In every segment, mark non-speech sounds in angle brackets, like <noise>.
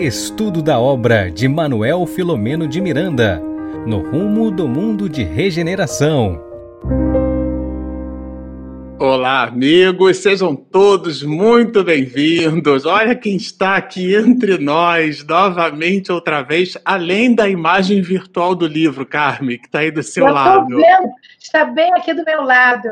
Estudo da obra de Manuel Filomeno de Miranda, no rumo do mundo de regeneração. Olá, amigos, sejam todos muito bem-vindos. Olha quem está aqui entre nós, novamente, outra vez, além da imagem virtual do livro, Carmen, que está aí do seu Eu lado. Vendo, está bem aqui do meu lado.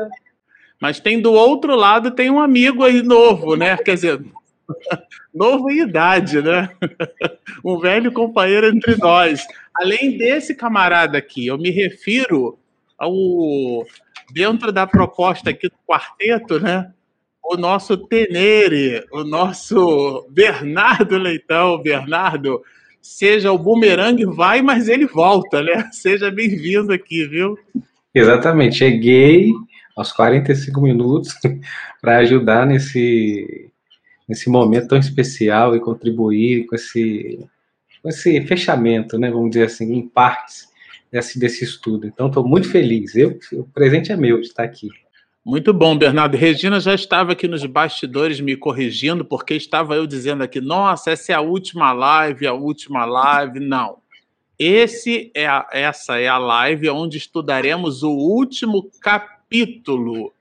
Mas tem do outro lado, tem um amigo aí novo, né? Quer dizer, <laughs> novo em idade, né? <laughs> um velho companheiro entre nós. Além desse camarada aqui, eu me refiro ao dentro da proposta aqui do quarteto, né? O nosso Tenere, o nosso Bernardo Leitão. Bernardo, seja o bumerangue vai, mas ele volta, né? <laughs> Seja bem-vindo aqui, viu? Exatamente, cheguei aos 45 minutos para ajudar nesse, nesse momento tão especial e contribuir com esse, com esse fechamento, né? Vamos dizer assim, em partes desse, desse estudo. Então, estou muito feliz. Eu, o presente é meu de estar aqui. Muito bom, Bernardo. Regina já estava aqui nos bastidores me corrigindo, porque estava eu dizendo aqui, nossa, essa é a última live, a última live. Não. Esse é a, essa é a live onde estudaremos o último capítulo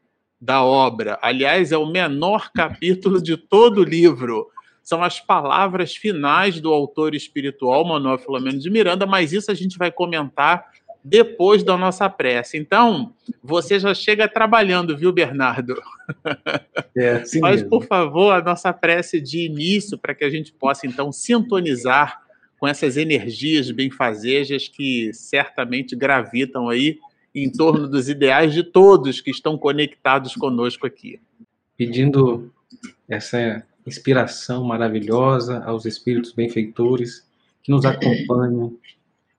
da obra. Aliás, é o menor <laughs> capítulo de todo o livro. São as palavras finais do autor espiritual, Manuel Filomeno de Miranda, mas isso a gente vai comentar depois da nossa prece. Então, você já chega trabalhando, viu, Bernardo? É, <laughs> assim Faz, por favor, a nossa prece de início para que a gente possa, então, sintonizar com essas energias benfazejas que certamente gravitam aí em torno dos ideais de todos que estão conectados conosco aqui. Pedindo essa inspiração maravilhosa aos espíritos benfeitores que nos acompanham,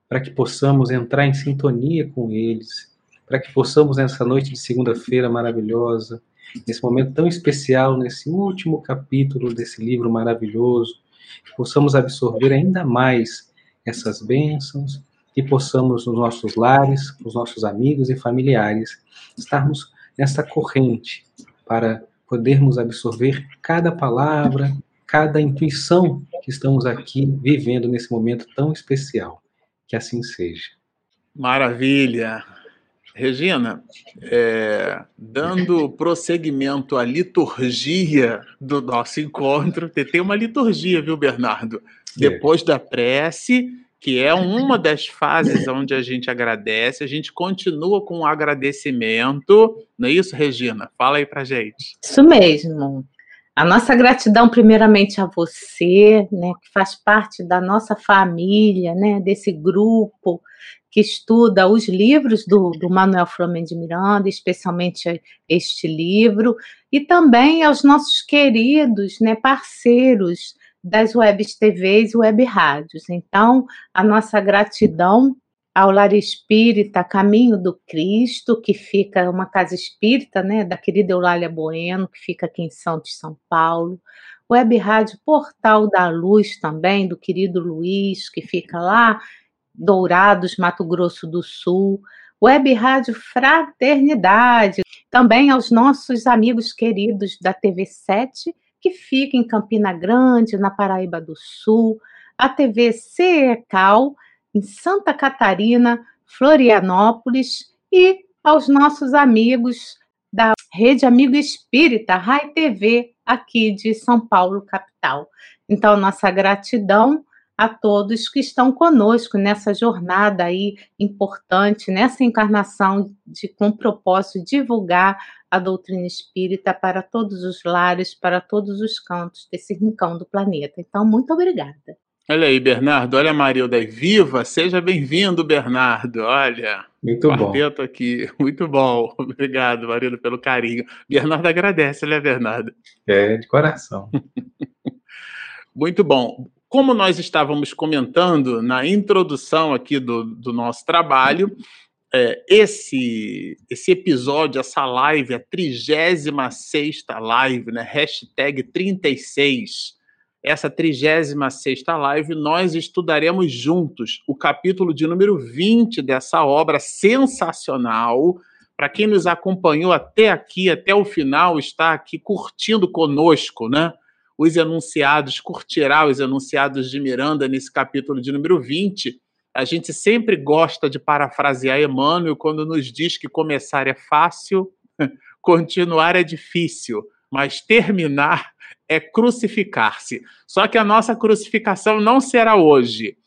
para que possamos entrar em sintonia com eles, para que possamos nessa noite de segunda-feira maravilhosa, nesse momento tão especial, nesse último capítulo desse livro maravilhoso, que possamos absorver ainda mais essas bênçãos e possamos nos nossos lares, com os nossos amigos e familiares, estarmos nessa corrente para podermos absorver cada palavra, cada intuição que estamos aqui vivendo nesse momento tão especial. Que assim seja. Maravilha. Regina, é, dando prosseguimento à liturgia do nosso encontro, tem uma liturgia, viu, Bernardo? Depois da prece, que é uma das fases onde a gente agradece, a gente continua com o agradecimento, não é isso, Regina? Fala aí pra gente. Isso mesmo. A nossa gratidão, primeiramente, a você, né, que faz parte da nossa família, né, desse grupo que estuda os livros do, do Manuel Flamengo de Miranda, especialmente este livro, e também aos nossos queridos né, parceiros das webs TVs e web rádios. Então, a nossa gratidão ao Lar Espírita Caminho do Cristo, que fica uma casa espírita, né, da querida Eulália Bueno, que fica aqui em Santos, São Paulo. Web Rádio Portal da Luz também, do querido Luiz, que fica lá Dourados, Mato Grosso do Sul. Web Rádio Fraternidade, também aos nossos amigos queridos da TV 7, que fica em Campina Grande, na Paraíba do Sul, a TV CECAL, em Santa Catarina, Florianópolis, e aos nossos amigos da Rede Amigo Espírita, Rai TV, aqui de São Paulo, capital. Então, nossa gratidão a todos que estão conosco nessa jornada aí importante, nessa encarnação de, com propósito de divulgar a doutrina espírita para todos os lares, para todos os cantos desse rincão do planeta. Então, muito obrigada. Olha aí, Bernardo. Olha a Marilda aí. Viva! Seja bem-vindo, Bernardo. Olha. Muito quarteto bom. aqui. <laughs> Muito bom. Obrigado, Marilda, pelo carinho. Bernardo agradece, né, Bernardo? É, de coração. <laughs> Muito bom. Como nós estávamos comentando na introdução aqui do, do nosso trabalho, é, esse, esse episódio, essa live, a 36 live, né? Hashtag 36. Essa 36 live, nós estudaremos juntos o capítulo de número 20 dessa obra sensacional. Para quem nos acompanhou até aqui, até o final, está aqui curtindo conosco, né? Os enunciados, curtirá os enunciados de Miranda nesse capítulo de número 20, a gente sempre gosta de parafrasear Emmanuel quando nos diz que começar é fácil, <laughs> continuar é difícil, mas terminar é crucificar-se. Só que a nossa crucificação não será hoje.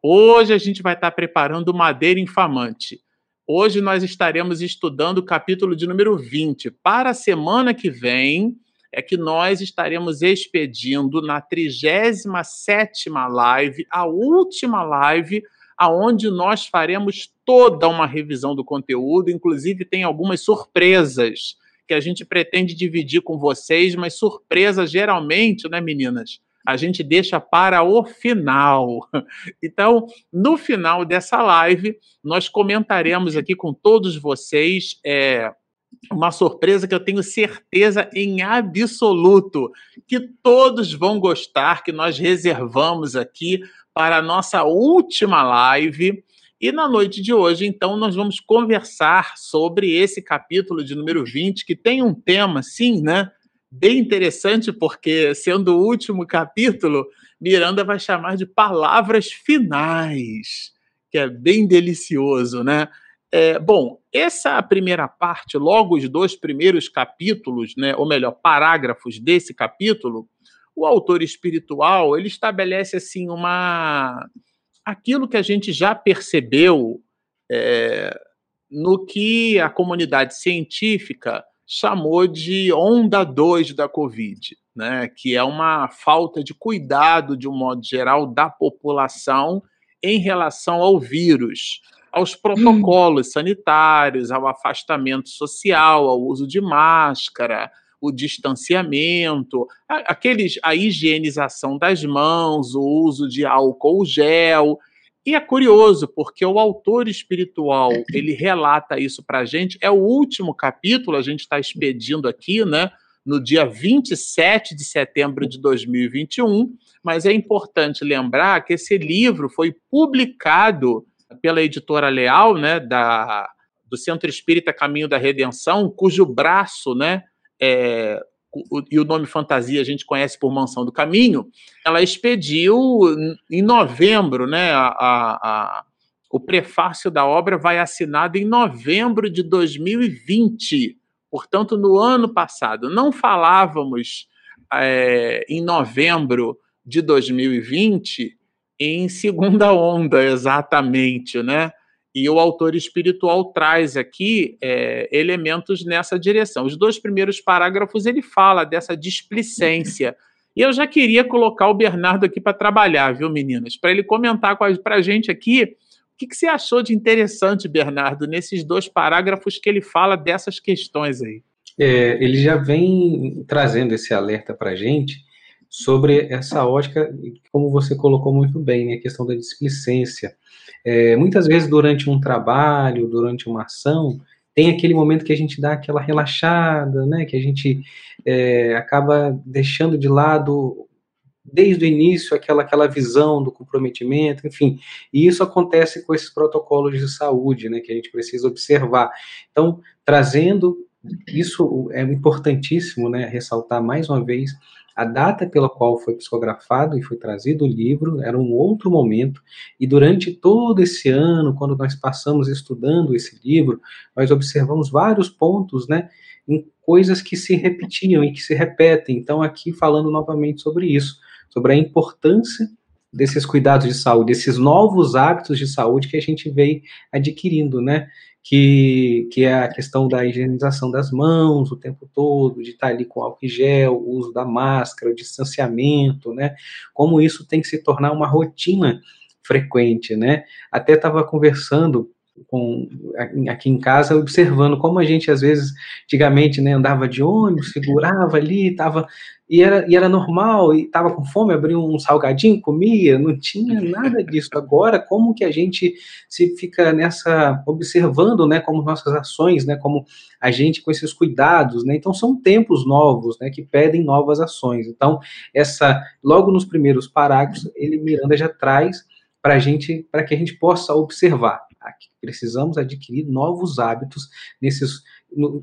Hoje a gente vai estar preparando madeira infamante. Hoje nós estaremos estudando o capítulo de número 20. Para a semana que vem é que nós estaremos expedindo na 37ª live, a última live, aonde nós faremos toda uma revisão do conteúdo, inclusive tem algumas surpresas que a gente pretende dividir com vocês, mas surpresa geralmente, né, meninas? A gente deixa para o final. <laughs> Então, no final dessa live, nós comentaremos aqui com todos vocês é, uma surpresa que eu tenho certeza em absoluto que todos vão gostar, que nós reservamos aqui para a nossa última live. E na noite de hoje, então, nós vamos conversar sobre esse capítulo de número 20, que tem um tema, sim, né? Bem interessante, porque sendo o último capítulo, Miranda vai chamar de palavras finais, que é bem delicioso, né? É, bom, essa primeira parte, logo os dois primeiros capítulos, né, ou melhor, parágrafos desse capítulo, o autor espiritual ele estabelece assim uma aquilo que a gente já percebeu é, no que a comunidade científica chamou de onda 2 da Covid, né, que é uma falta de cuidado, de um modo geral, da população em relação ao vírus, aos protocolos hum. sanitários, ao afastamento social, ao uso de máscara, o distanciamento, aqueles, a higienização das mãos, o uso de álcool gel. E é curioso, porque o autor espiritual ele relata isso para a gente. É o último capítulo, a gente está expedindo aqui, né? No dia 27 de setembro de 2021, mas é importante lembrar que esse livro foi publicado pela editora Leal, né, da, do Centro Espírita Caminho da Redenção, cujo braço, né, é, e o nome fantasia a gente conhece por Mansão do Caminho, ela expediu em novembro, né? A, a, o prefácio da obra vai assinado em novembro de 2020, portanto, no ano passado. Não falávamos é, em novembro de 2020 em segunda onda, <laughs> exatamente, né? E o autor espiritual traz aqui é, elementos nessa direção. Os dois primeiros parágrafos ele fala dessa displicência. E eu já queria colocar o Bernardo aqui para trabalhar, viu, meninas? Para ele comentar para a gente aqui o que, que você achou de interessante, Bernardo, nesses dois parágrafos que ele fala dessas questões aí. É, ele já vem trazendo esse alerta para a gente sobre essa ótica, como você colocou muito bem, né, a questão da displicência. É, muitas vezes, durante um trabalho, durante uma ação, tem aquele momento que a gente dá aquela relaxada, né? Que a gente é, acaba deixando de lado desde o início aquela, aquela visão do comprometimento, enfim, e isso acontece com esses protocolos de saúde, né, que a gente precisa observar. Então, trazendo isso é importantíssimo, né, ressaltar mais uma vez a data pela qual foi psicografado e foi trazido o livro era um outro momento, e durante todo esse ano, quando nós passamos estudando esse livro, nós observamos vários pontos, né, em coisas que se repetiam e que se repetem. Então, aqui falando novamente sobre isso, sobre a importância desses cuidados de saúde, desses novos hábitos de saúde que a gente vem adquirindo, né? Que, que é a questão da higienização das mãos o tempo todo, de estar ali com álcool gel, o uso da máscara, o distanciamento, né? Como isso tem que se tornar uma rotina frequente, né? Até estava conversando com, aqui em casa, observando como a gente, às vezes, antigamente, né, andava de ônibus, segurava ali, estava e era, e era normal, e estava com fome, abria um salgadinho, comia, não tinha nada disso. Agora, como que a gente se fica nessa, observando, né, como nossas ações, né, como a gente com esses cuidados, né, então são tempos novos, né, que pedem novas ações. Então, essa, logo nos primeiros parágrafos, ele, Miranda, já traz para gente, para que a gente possa observar precisamos adquirir novos hábitos nesses,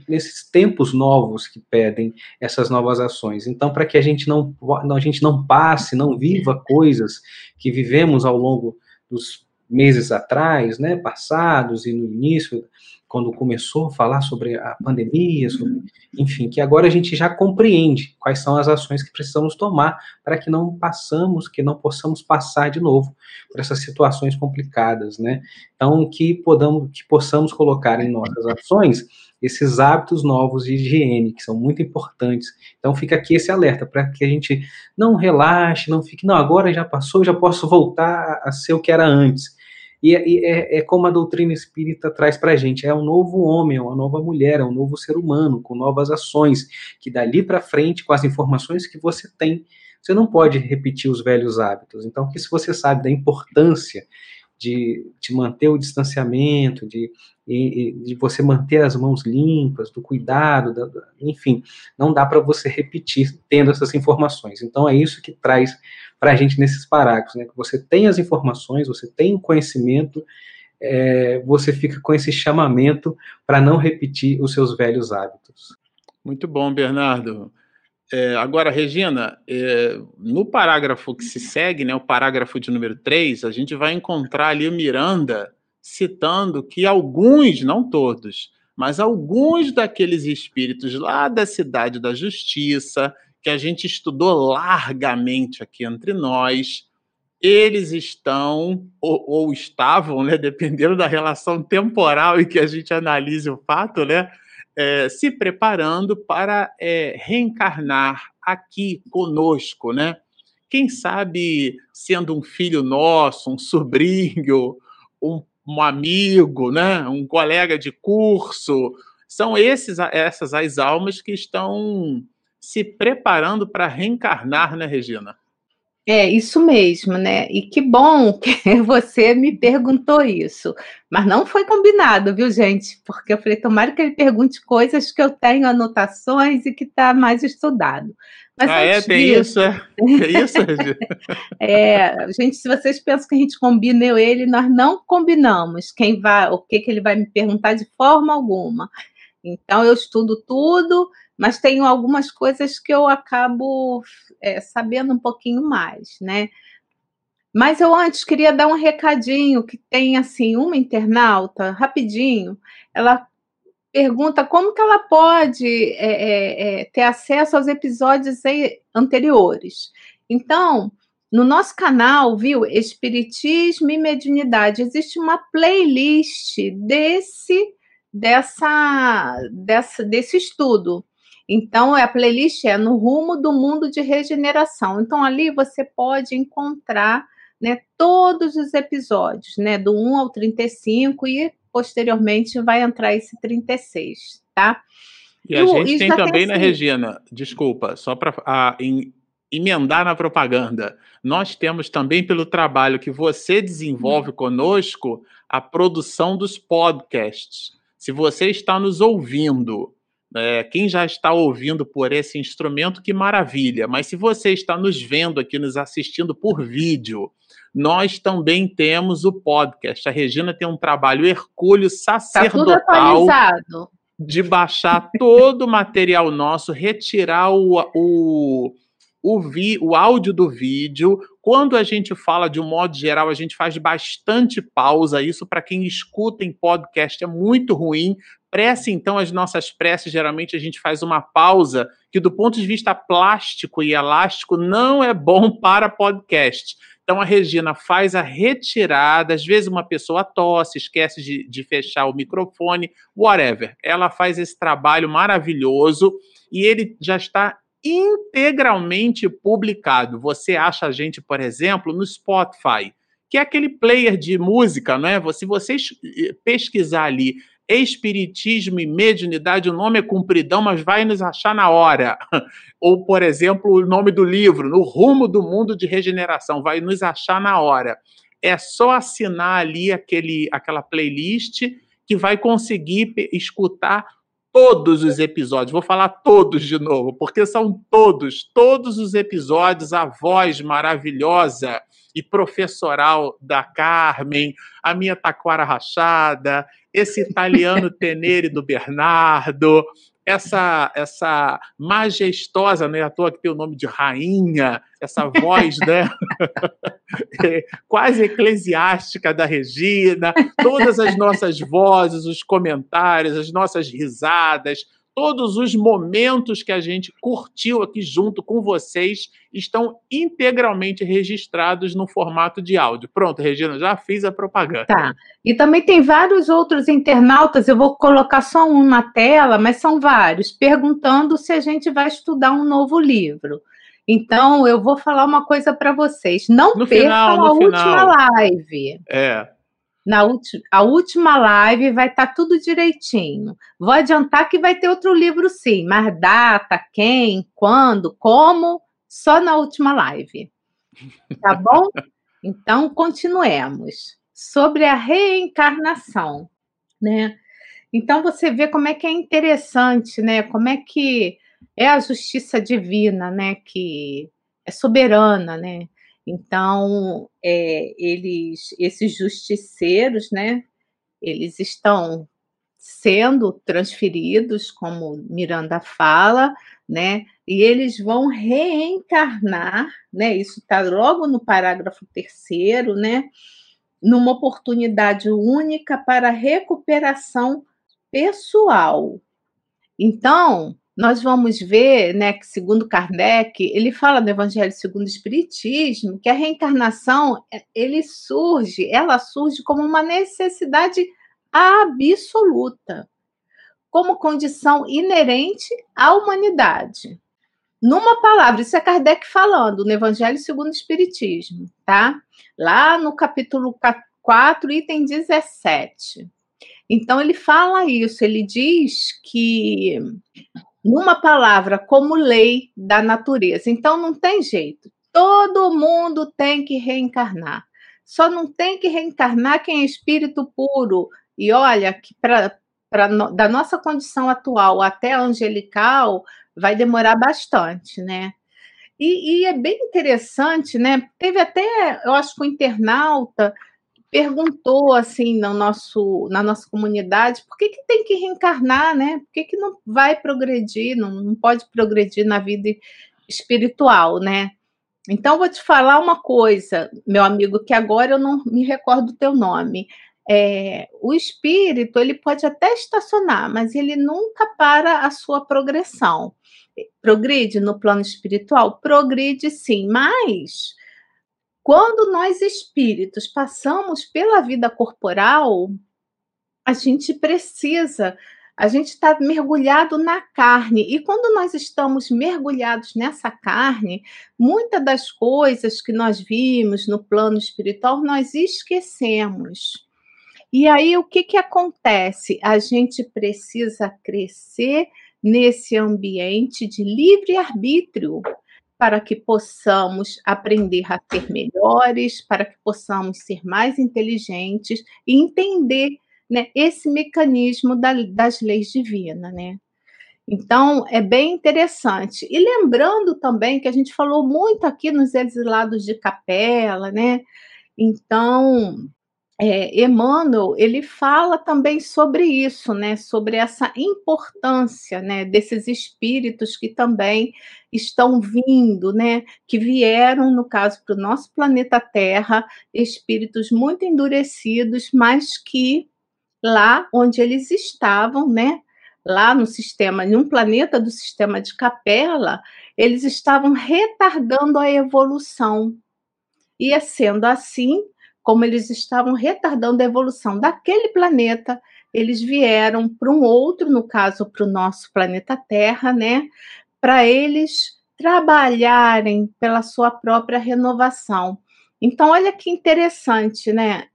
nesses tempos novos que pedem essas novas ações. Então, para que a gente não, a gente não passe, não viva coisas que vivemos ao longo dos meses atrás, né, passados e no início quando começou a falar sobre a pandemia, sobre, enfim, que agora a gente já compreende quais são as ações que precisamos tomar para que não passamos, que não possamos passar de novo por essas situações complicadas, né? Então, que podamos, que possamos colocar em nossas ações esses hábitos novos de higiene, que são muito importantes. Então, fica aqui esse alerta para que a gente não relaxe, não fique, não, agora já passou, já posso voltar a ser o que era antes e, e é, é, como a doutrina espírita traz para a gente: é um novo homem, é uma nova mulher, é um novo ser humano, com novas ações, que dali para frente, com as informações que você tem, você não pode repetir os velhos hábitos. Então, que se você sabe da importância de, de manter o distanciamento, de, de você manter as mãos limpas, do cuidado, da, enfim, não dá para você repetir tendo essas informações. Então, é isso que traz para a gente nesses parágrafos, né? Que você tem as informações, você tem o conhecimento, é, você fica com esse chamamento para não repetir os seus velhos hábitos. Muito bom, Bernardo. É, agora, Regina, é, no parágrafo que se segue, né, o parágrafo de número 3, a gente vai encontrar ali o Miranda citando que alguns, não todos, mas alguns daqueles espíritos lá da cidade da justiça, que a gente estudou largamente aqui entre nós, eles estão, ou, ou, estavam, né, dependendo da relação temporal em que a gente analise o fato, né, é, se preparando para é, reencarnar aqui conosco, né? Quem sabe sendo um filho nosso, um sobrinho, um, um amigo, né, um colega de curso, são esses, essas as almas que estão se preparando para reencarnar, né, Regina? É, isso mesmo, né? E que bom <laughs> que você me perguntou isso. Mas não foi combinado, viu, gente? Porque eu falei, tomara que ele pergunte coisas que eu tenho anotações e que está mais estudado. Mas ah, é? Tem disso, isso? É, <laughs> é isso, Regina? é, gente, se vocês pensam que a gente combina eu e ele, nós não combinamos quem vai, o que, que ele vai me perguntar de forma alguma. Então, eu estudo tudo, mas tenho algumas coisas que eu acabo é, sabendo um pouquinho mais, né? Mas eu antes queria dar um recadinho que tem assim uma internauta rapidinho. Ela pergunta como que ela pode é, é, é ter acesso aos episódios anteriores. Então, no nosso canal, viu, Espiritismo e Mediunidade, existe uma playlist desse dessa, dessa desse estudo. Então, a playlist é no rumo do mundo de regeneração. Então, ali você pode encontrar né, todos os episódios, né, do 1 ao 35, e posteriormente vai entrar esse 36, tá? E, e a gente tem também, né, assim, Regina? Desculpa, só para emendar na propaganda. Nós temos também, pelo trabalho que você desenvolve hum. conosco, a produção dos podcasts. Se você está nos ouvindo é, quem já está ouvindo por esse instrumento, que maravilha. Mas se você está nos vendo aqui, nos assistindo por vídeo, nós também temos o podcast. A Regina tem um trabalho hercúleo tá sacerdotal tá de baixar todo o material nosso, retirar o, o, o, vi, o áudio do vídeo. Quando a gente fala de um modo geral, a gente faz bastante pausa. Isso, para quem escuta em podcast, é muito ruim, Prece, então, as nossas preces, geralmente a gente faz uma pausa, que do ponto de vista plástico e elástico não é bom <laughs> para podcast. Então a Regina faz a retirada, às vezes uma pessoa tosse, esquece de, de fechar o microfone, whatever. Ela faz esse trabalho maravilhoso e ele já está integralmente publicado. Você acha a gente, por exemplo, no Spotify, que é aquele player de música, não é? Se você pesquisar ali Espiritismo e Mediunidade, o nome é compridão, mas vai nos achar na hora. <laughs> Ou, por exemplo, o nome do livro, No Rumo do Mundo de Regeneração, vai nos achar na hora. É só assinar ali aquele, aquela playlist que vai conseguir escutar todos os episódios. Vou falar todos de novo, porque são todos, todos os episódios, a voz maravilhosa e professoral da Carmen, a minha taquara rachada, esse italiano <laughs> tenere do Bernardo, essa essa majestosa, né, à toa que tem o nome de rainha, essa voz, né, <laughs> quase eclesiástica da Regina, todas as nossas vozes, os comentários, as nossas risadas, todos os momentos que a gente curtiu aqui junto com vocês estão integralmente registrados no formato de áudio. Pronto, Regina, já fiz a propaganda. Tá. E também tem vários outros internautas, eu vou colocar só um na tela, mas são vários, perguntando se a gente vai estudar um novo livro. Então, eu vou falar uma coisa para vocês. Não no percam final, a final. última live. É na última, a última live vai estar tá tudo direitinho. Vou adiantar que vai ter outro livro sim, mas data, quem, quando, como, só na última live. Tá <laughs> bom? Então, continuemos. Sobre a reencarnação, né? Então, você vê como é que é interessante, né? Como é que é a justiça divina, né? Que é soberana, né? Então, é, eles, esses justiceiros, né, eles estão sendo transferidos, como Miranda fala, né, e eles vão reencarnar, né, isso está logo no parágrafo terceiro, né, numa oportunidade única para recuperação pessoal. Então, nós vamos ver, né, que segundo Kardec, ele fala no Evangelho segundo o Espiritismo, que a reencarnação, é, ele surge, ela surge como uma necessidade absoluta, como condição inerente à humanidade. Numa palavra, isso é Kardec falando no Evangelho segundo o Espiritismo, tá? Lá no capítulo 4, item 17. Então ele fala isso, ele diz que numa palavra, como lei da natureza. Então não tem jeito. Todo mundo tem que reencarnar. Só não tem que reencarnar quem é espírito puro. E olha que para da nossa condição atual até angelical vai demorar bastante, né? E, e, é bem interessante, né? Teve até, eu acho que o internauta perguntou assim no nosso, na nossa comunidade por que, que tem que reencarnar, né? Por que, que não vai progredir, não, não pode progredir na vida espiritual, né? Então, vou te falar uma coisa, meu amigo, que agora eu não me recordo o teu nome. É, o espírito ele pode até estacionar, mas ele nunca para a sua progressão. Progride no plano espiritual? Progride sim, mas quando nós espíritos passamos pela vida corporal, a gente precisa, a gente está mergulhado na carne. E quando nós estamos mergulhados nessa carne, muitas das coisas que nós vimos no plano espiritual, nós esquecemos. E aí o que, que acontece? A gente precisa crescer nesse ambiente de livre arbítrio para que possamos aprender a ser melhores, para que possamos ser mais inteligentes e entender né, esse mecanismo da, das leis divinas, né? Então, é bem interessante. E lembrando também que a gente falou muito aqui nos exilados de capela, né? Então, é, Emmanuel ele fala também sobre isso, né? Sobre essa importância, né? Desses espíritos que também estão vindo, né? Que vieram, no caso, para o nosso planeta Terra, espíritos muito endurecidos, mas que lá onde eles estavam, né? Lá no sistema, em um planeta do sistema de Capela, eles estavam retardando a evolução. E sendo assim, como eles estavam retardando a evolução daquele planeta, eles vieram para um outro, no caso, para o nosso planeta Terra, né? Para eles trabalharem pela sua própria renovação. Então, olha que interessante, né?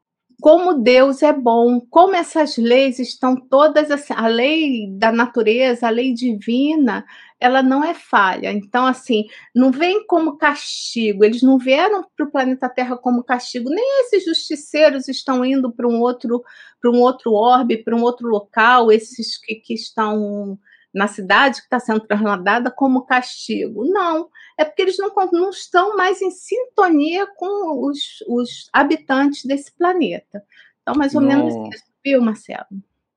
Como Deus é bom, como essas leis estão todas assim, a lei da natureza, a lei divina, ela não é falha. Então, assim, não vem como castigo, eles não vieram para o planeta Terra como castigo, nem esses justiceiros estão indo para um outro, para um outro orbe, para um outro local, esses que, que estão na cidade que está sendo trasladada como castigo. Não, é porque eles não, não estão mais em sintonia com os, os habitantes desse planeta. Então, mais ou não, menos isso, viu, Marcelo?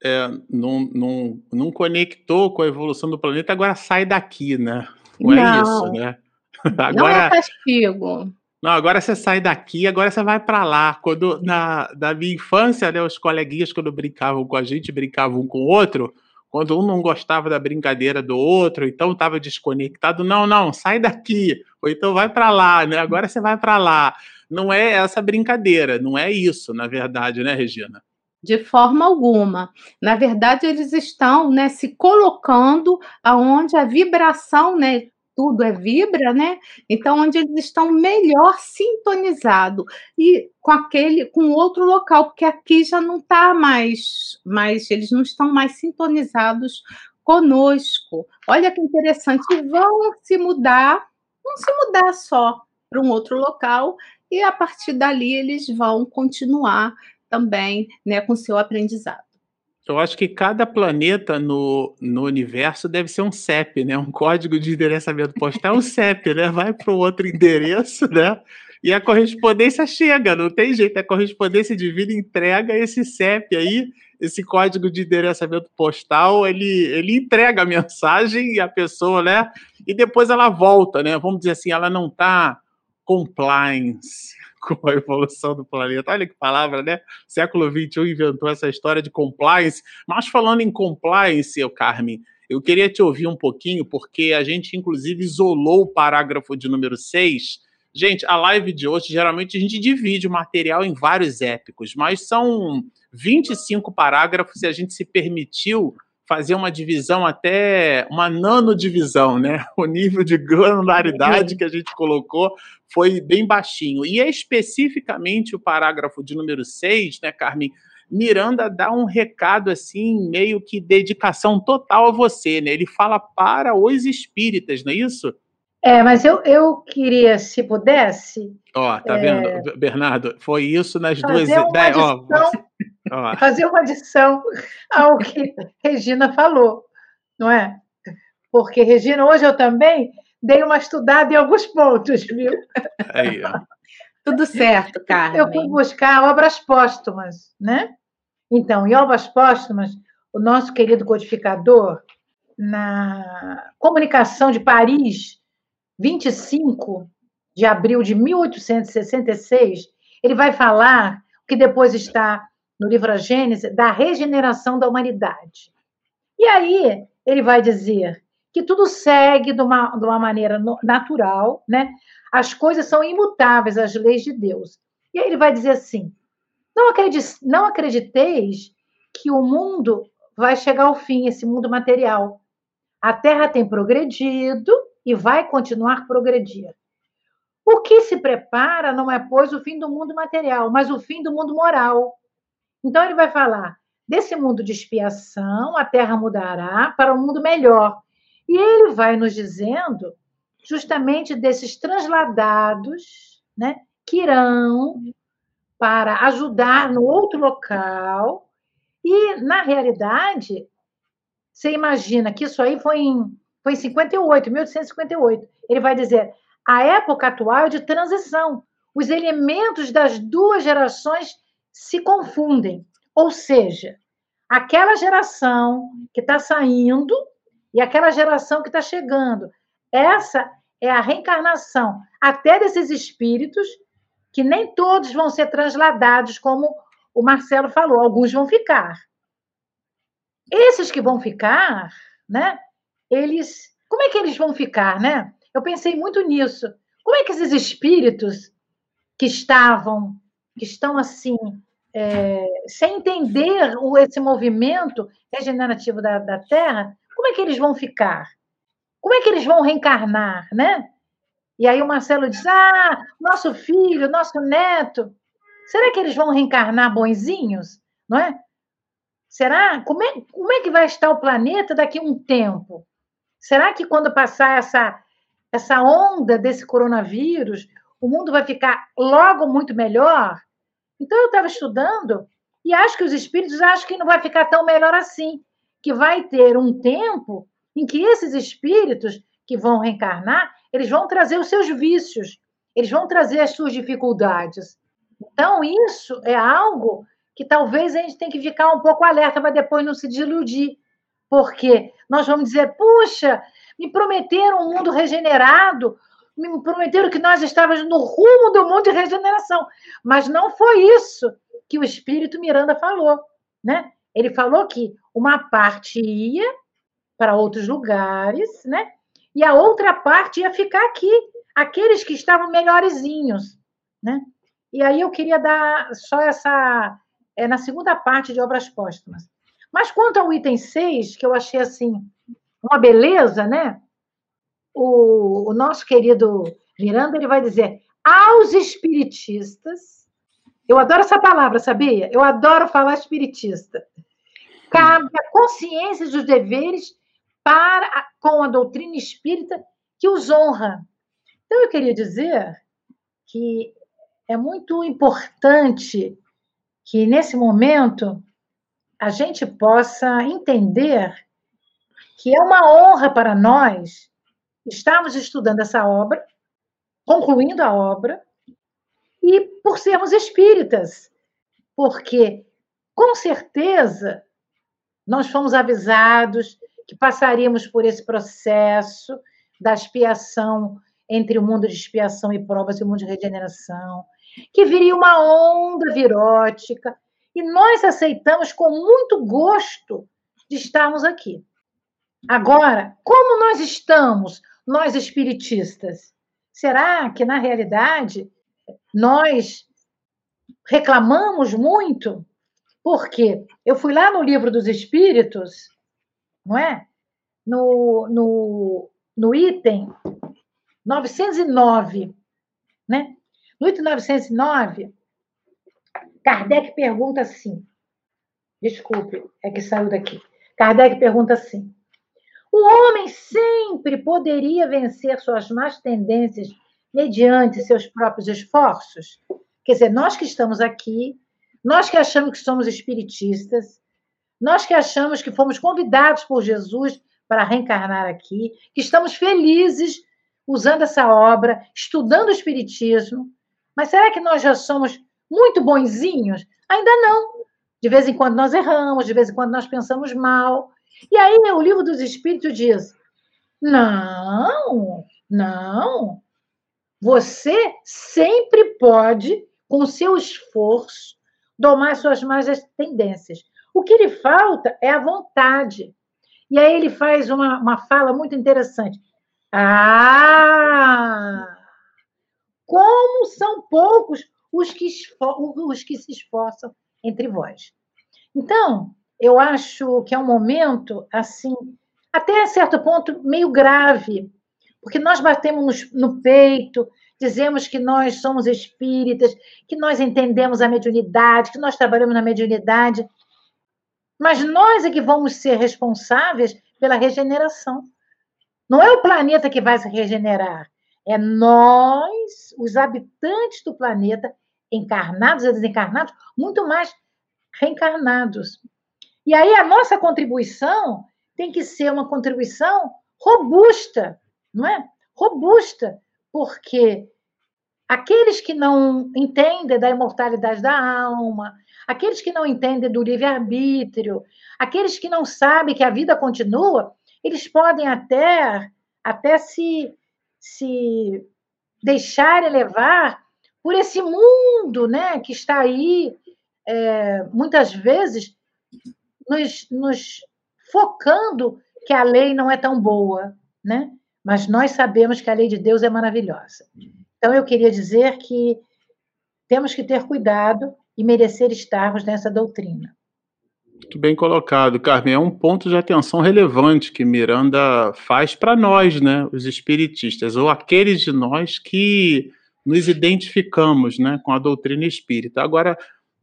É, não, não, não conectou com a evolução do planeta, agora sai daqui, né? Não, não é isso, né? Agora, não é castigo. Não, agora você sai daqui, agora você vai para lá. Quando na, na minha infância, né, os coleguinhas quando brincavam com a gente, brincavam um com o outro, quando um não gostava da brincadeira do outro, então estava desconectado, não, não, sai daqui, ou então vai para lá, né? Agora você vai para lá. Não é essa brincadeira, não é isso, na verdade, né, Regina? De forma alguma. Na verdade, eles estão né, se colocando aonde a vibração né, tudo é vibra, né? Então, onde eles estão melhor sintonizados e com aquele, com outro local, porque aqui já não está mais, mais, eles não estão mais sintonizados conosco. Olha que interessante, vão se mudar, vão se mudar só para um outro local e a partir dali eles vão continuar também, né, com seu aprendizado. Eu acho que cada planeta no, no universo deve ser um CEP, né? Um código de endereçamento postal, um CEP, né? Vai para o outro endereço, né? E a correspondência chega, não tem jeito. A correspondência divina entrega esse CEP aí, esse código de endereçamento postal, ele, ele entrega a mensagem e a pessoa, né? E depois ela volta, né? Vamos dizer assim, ela não está compliance com a evolução do planeta. Olha que palavra, né? Século XXI inventou essa história de compliance. Mas falando em compliance, eu, Carmen, eu queria te ouvir um pouquinho, porque a gente, inclusive, isolou o parágrafo de número 6. Gente, a live de hoje, geralmente a gente divide o material em vários épicos, mas são 25 parágrafos e a gente se permitiu fazer uma divisão até uma nanodivisão, né? <laughs> O nível de granularidade uhum. que a gente colocou foi bem baixinho. E é especificamente o parágrafo de número 6, né, Carmen? Miranda dá um recado assim, meio que dedicação total a você, né? Ele fala para os espíritas, não é isso? É, mas eu, eu queria, se pudesse. Ó, tá é... vendo, Bernardo? Foi isso nas duas ideias. Ó, ó. Fazer uma adição ao que Regina falou, não é? Porque, Regina, hoje eu também dei uma estudada em alguns pontos, viu? Aí, ó. Tudo certo, Carmen. Eu fui buscar obras póstumas, né? Então, em obras póstumas, o nosso querido codificador, na Comunicação de Paris, 25 de abril de 1866, ele vai falar, o que depois está no livro A Gênese, da regeneração da humanidade. E aí ele vai dizer que tudo segue de uma, de uma maneira natural, né? As coisas são imutáveis, as leis de Deus. E aí ele vai dizer assim: não, acredite, não acrediteis que o mundo vai chegar ao fim, esse mundo material. A Terra tem progredido, e vai continuar progredir. O que se prepara não é, pois, o fim do mundo material, mas o fim do mundo moral. Então, ele vai falar desse mundo de expiação, a terra mudará para um mundo melhor. E ele vai nos dizendo justamente desses transladados, né, que irão para ajudar no outro local. E, na realidade, você imagina que isso aí foi em foi em 58, 1858. Ele vai dizer: a época atual é de transição. Os elementos das duas gerações se confundem. Ou seja, aquela geração que está saindo e aquela geração que está chegando. Essa é a reencarnação até desses espíritos que nem todos vão ser transladados, como o Marcelo falou, alguns vão ficar. Esses que vão ficar, né, eles. Como é que eles vão ficar, né? Eu pensei muito nisso. Como é que esses espíritos que estavam, que estão assim, é, sem entender o, esse movimento regenerativo da, da Terra, como é que eles vão ficar? Como é que eles vão reencarnar, né? E aí o Marcelo diz: Ah, nosso filho, nosso neto, será que eles vão reencarnar bonzinhos? Não é? Será? Como é, como é que vai estar o planeta daqui a um tempo? Será que quando passar essa, essa onda desse coronavírus, o mundo vai ficar logo muito melhor? Então, eu estava estudando e acho que os espíritos acham que não vai ficar tão melhor assim, que vai ter um tempo em que esses espíritos que vão reencarnar, eles vão trazer os seus vícios, eles vão trazer as suas dificuldades. Então, isso é algo que talvez a gente tem que ficar um pouco alerta para depois não se desiludir. Porque nós vamos dizer, puxa, me prometeram um mundo regenerado, me prometeram que nós estávamos no rumo do mundo de regeneração. Mas não foi isso que o Espírito Miranda falou. Né? Ele falou que uma parte ia para outros lugares, né? e a outra parte ia ficar aqui, aqueles que estavam melhorzinhos. Né? E aí eu queria dar só essa. É, na segunda parte de obras póstumas. Mas quanto ao item 6, que eu achei assim, uma beleza, né? O, o nosso querido Miranda ele vai dizer aos espiritistas. Eu adoro essa palavra, sabia? Eu adoro falar espiritista. Cabe a consciência dos deveres para com a doutrina espírita que os honra. Então eu queria dizer que é muito importante que nesse momento a gente possa entender que é uma honra para nós estarmos estudando essa obra, concluindo a obra, e por sermos espíritas, porque com certeza nós fomos avisados que passaríamos por esse processo da expiação entre o mundo de expiação e provas e o mundo de regeneração, que viria uma onda virótica, e nós aceitamos com muito gosto de estarmos aqui. Agora, como nós estamos, nós espiritistas? Será que, na realidade, nós reclamamos muito? Porque eu fui lá no livro dos Espíritos, não é? No, no, no item 909, né? No item 909, Kardec pergunta assim: desculpe, é que saiu daqui. Kardec pergunta assim: o homem sempre poderia vencer suas más tendências mediante seus próprios esforços? Quer dizer, nós que estamos aqui, nós que achamos que somos espiritistas, nós que achamos que fomos convidados por Jesus para reencarnar aqui, que estamos felizes usando essa obra, estudando o Espiritismo, mas será que nós já somos muito bonzinhos? Ainda não. De vez em quando nós erramos, de vez em quando nós pensamos mal. E aí o livro dos Espíritos diz: não, não. Você sempre pode, com seu esforço, domar suas más tendências. O que lhe falta é a vontade. E aí ele faz uma, uma fala muito interessante. Ah! Como são poucos os que, os que se esforçam entre vós. Então, eu acho que é um momento, assim, até certo ponto, meio grave, porque nós batemos no, peito, dizemos que nós somos espíritas, que nós entendemos a mediunidade, que nós trabalhamos na mediunidade, mas nós é que vamos ser responsáveis pela regeneração. Não é o planeta que vai se regenerar, é nós, os habitantes do planeta, encarnados e desencarnados, muito mais reencarnados. E aí a nossa contribuição tem que ser uma contribuição robusta, não é? Robusta, porque aqueles que não entendem da imortalidade da alma, aqueles que não entendem do livre-arbítrio, aqueles que não sabem que a vida continua, eles podem até, até se, se deixarem levar por esse mundo né, que está aí, é, muitas vezes, nos, nos focando que a lei não é tão boa, né? mas nós sabemos que a lei de Deus é maravilhosa. Então, eu queria dizer que temos que ter cuidado e merecer estarmos nessa doutrina. Muito bem colocado, Carmen. É um ponto de atenção relevante que Miranda faz para nós, né, os espiritistas, ou aqueles de nós que nos identificamos né, com a doutrina espírita. Agora,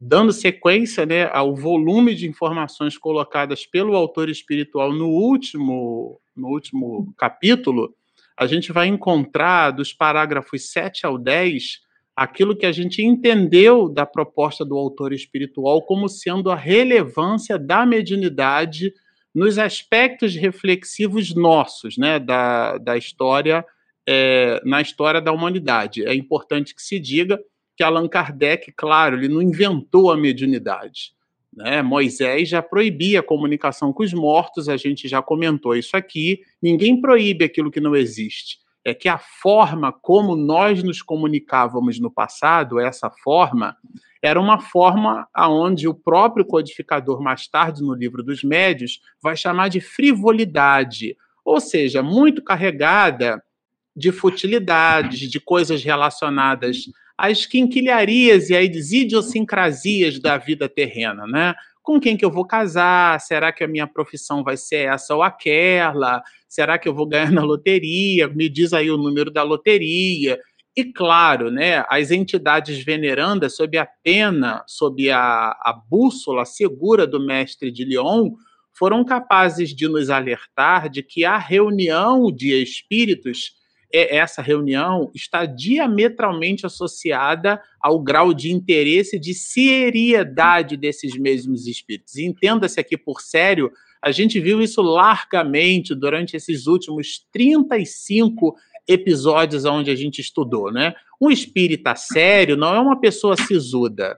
dando sequência né, ao volume de informações colocadas pelo autor espiritual no último, no último capítulo, a gente vai encontrar dos parágrafos 7 ao 10 aquilo que a gente entendeu da proposta do autor espiritual como sendo a relevância da mediunidade nos aspectos reflexivos nossos, né, da, da história, é, na história da humanidade. É importante que se diga que Allan Kardec, claro, ele não inventou a mediunidade. Né? Moisés já proibia a comunicação com os mortos, a gente já comentou isso aqui. Ninguém proíbe aquilo que não existe. É que a forma como nós nos comunicávamos no passado, essa forma, era uma forma aonde o próprio codificador, mais tarde no livro dos médios, vai chamar de frivolidade, ou seja, muito carregada de futilidades, de coisas relacionadas às quinquilharias e às idiosincrasias da vida terrena, né? Com quem que eu vou casar? Será que a minha profissão vai ser essa ou aquela? Será que eu vou ganhar <laughs> na loteria? Me diz aí o número da loteria. E claro, né, as entidades venerandas, sob a pena, sob a, a bússola segura do mestre de Lyon, foram capazes de nos alertar de que a reunião de espíritos, essa reunião está diametralmente associada ao grau de interesse de seriedade desses mesmos espíritos. Entenda-se aqui por sério, a gente viu isso largamente durante esses últimos 35 anos episódios onde a gente estudou, né? Um espírita sério não é uma pessoa sisuda.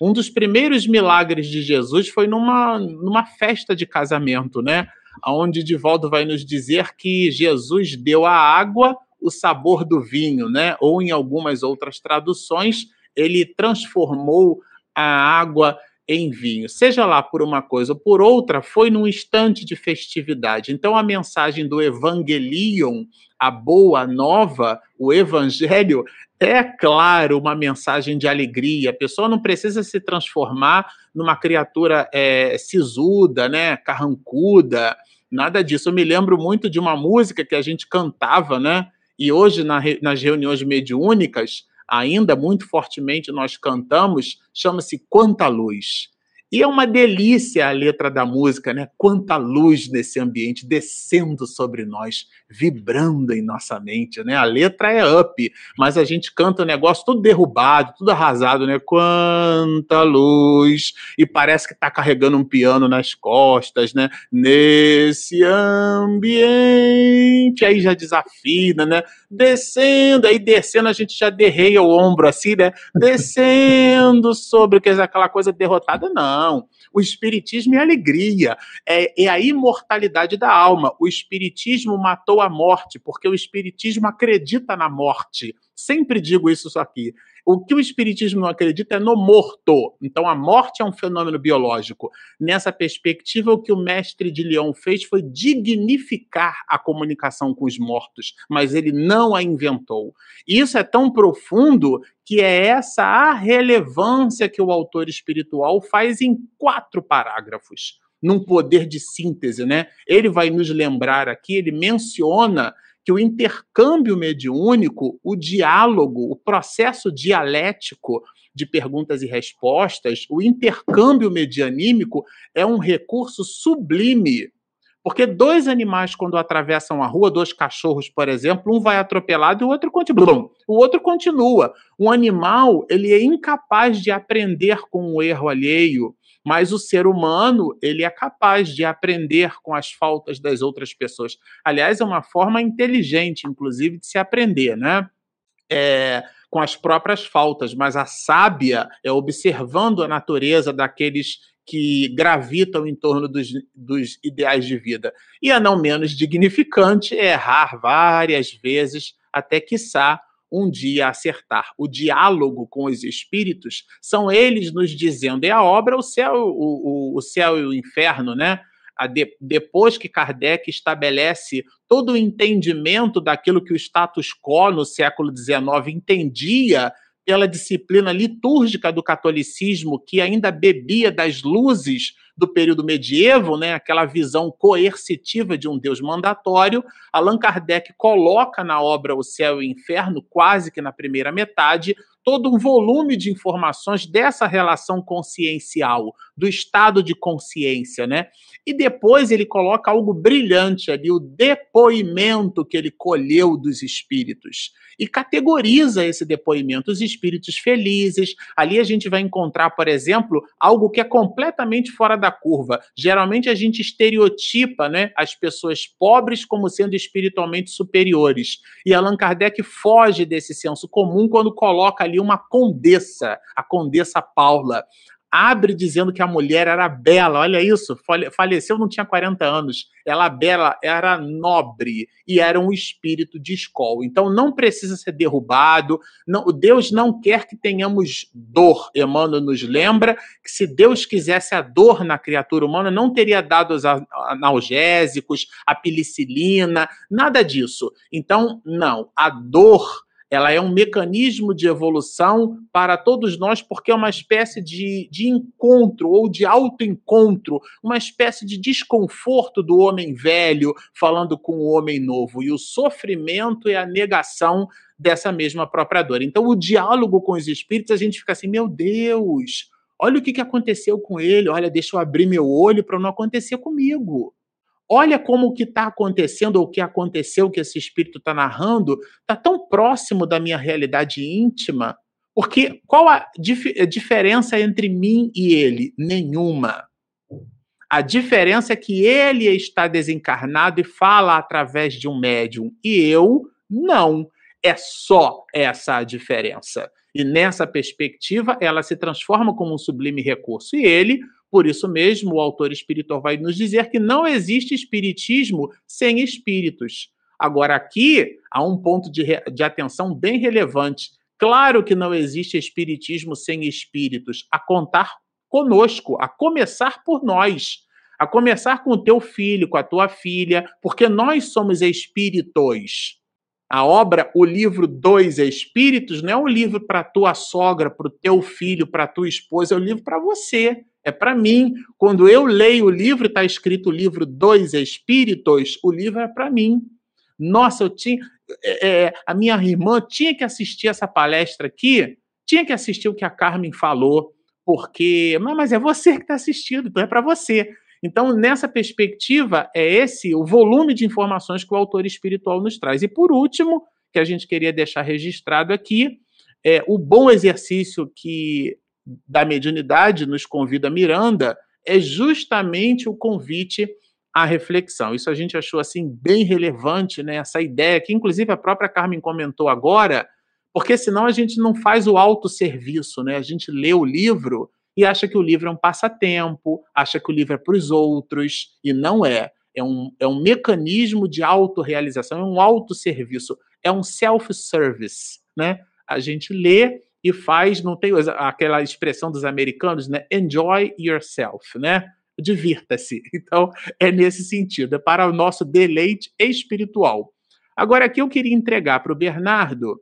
Um dos primeiros milagres de Jesus foi numa, numa festa de casamento, né? Onde Divaldo vai nos dizer que Jesus deu à água o sabor do vinho, né? Ou em algumas outras traduções, ele transformou a água em vinho. Seja lá por uma coisa ou por outra, foi num instante de festividade. Então a mensagem do Evangelion a boa nova, o evangelho, é claro uma mensagem de alegria. A pessoa não precisa se transformar numa criatura é, sisuda, né, carrancuda, nada disso. Eu me lembro muito de uma música que a gente cantava, né? E hoje, na, nas reuniões mediúnicas, ainda muito fortemente nós cantamos, chama-se Quanta Luz. E é uma delícia a letra da música, né? Quanta luz nesse ambiente descendo sobre nós, vibrando em nossa mente, né? A letra é up, mas a gente canta o negócio tudo derrubado, tudo arrasado, né? Quanta luz! E parece que está carregando um piano nas costas, né? Nesse ambiente, aí já desafina, né? Descendo, aí descendo a gente já derreia o ombro assim, né? Descendo sobre aquela coisa derrotada, não O Espiritismo é alegria, é, é a imortalidade da alma. O Espiritismo matou a morte, porque o Espiritismo acredita na morte. Sempre digo isso aqui. O que o Espiritismo não acredita é no morto. Então, a morte é um fenômeno biológico. Nessa perspectiva, o que o mestre de Leão fez foi dignificar a comunicação com os mortos, mas ele não a inventou. Isso é tão profundo que é essa a relevância que o autor espiritual faz em quatro parágrafos, num poder de síntese, né? Ele vai nos lembrar aqui, ele menciona que o intercâmbio mediúnico, o diálogo, o processo dialético de perguntas e respostas, o intercâmbio medianímico é um recurso sublime. Porque dois animais, quando atravessam a rua, dois cachorros, por exemplo, um vai atropelado e o outro continua. O outro continua. Um animal, ele é incapaz de aprender com o erro alheio mas o ser humano ele é capaz de aprender com as faltas das outras pessoas. Aliás, é uma forma inteligente, inclusive, de se aprender, né? É, com as próprias faltas, mas a sábia é observando a natureza daqueles que gravitam em torno dos, dos ideais de vida. E a não menos dignificante é errar várias vezes até quiçá um dia acertar. O diálogo com os espíritos são eles nos dizendo, é a obra o céu, o, o, o céu e o inferno, né? De, depois que Kardec estabelece todo o entendimento daquilo que o status quo no século XIX entendia pela disciplina litúrgica do catolicismo, que ainda bebia das luzes do período medieval, né, aquela visão coercitiva de um Deus mandatório, Allan Kardec coloca na obra O Céu e o Inferno, quase que na primeira metade, todo um volume de informações dessa relação consciencial, do estado de consciência, né? E depois ele coloca algo brilhante ali, o depoimento que ele colheu dos espíritos. E categoriza esse depoimento, os espíritos felizes. Ali a gente vai encontrar, por exemplo, algo que é completamente fora da curva. Geralmente a gente estereotipa né, as pessoas pobres como sendo espiritualmente superiores. E Allan Kardec foge desse senso comum quando coloca ali uma condessa, a condessa Paula abre dizendo que a mulher era bela, olha isso, faleceu, não tinha 40 anos, ela bela, era nobre e era um espírito de escola. Então não precisa ser derrubado, não, Deus não quer que tenhamos dor. Emmanuel nos lembra que se Deus quisesse a dor na criatura humana, não teria dado os analgésicos, a penicilina, nada disso. Então, não, a dor ela é um mecanismo de evolução para todos nós, porque é uma espécie de, de encontro ou de autoencontro, uma espécie de desconforto do homem velho falando com o homem novo. E o sofrimento é a negação dessa mesma própria dor. Então, o diálogo com os espíritos, a gente fica assim: meu Deus, olha o que aconteceu com ele, olha, deixa eu abrir meu olho para não acontecer comigo. Olha como o que está acontecendo, ou o que aconteceu, que esse espírito está narrando, está tão próximo da minha realidade íntima. Porque qual a dif diferença entre mim e ele? Nenhuma. A diferença é que ele está desencarnado e fala através de um médium, e eu não. É só essa a diferença. E nessa perspectiva, ela se transforma como um sublime recurso. E ele, por isso mesmo, o autor espiritual vai nos dizer que não existe espiritismo sem espíritos. Agora, aqui há um ponto de, de atenção bem relevante. Claro que não existe espiritismo sem espíritos, a contar conosco, a começar por nós, a começar com o teu filho, com a tua filha, porque nós somos espíritos. A obra, o livro Dois Espíritos, não é um livro para tua sogra, para o teu filho, para tua esposa, é um livro para você é para mim. Quando eu leio o livro, está escrito o livro Dois Espíritos, o livro é para mim. Nossa, eu tinha. É, é, a minha irmã tinha que assistir essa palestra aqui, tinha que assistir o que a Carmen falou, porque. Mas é você que está assistindo, então é para você. Então, nessa perspectiva, é esse o volume de informações que o autor espiritual nos traz. E por último, que a gente queria deixar registrado aqui, é o bom exercício que da mediunidade nos convida Miranda é justamente o convite à reflexão. Isso a gente achou assim bem relevante, né? Essa ideia que inclusive a própria Carmen comentou agora, porque senão a gente não faz o autosserviço, né? A gente lê o livro e acha que o livro é um passatempo, acha que o livro é para os outros e não é. É um, é um mecanismo de autorrealização, é um autosserviço, é um self-service, né? A gente lê e faz, não tem aquela expressão dos americanos, né? Enjoy yourself, né? Divirta-se. <laughs> Então, é nesse sentido, é para o nosso deleite espiritual. Agora, aqui eu queria entregar para o Bernardo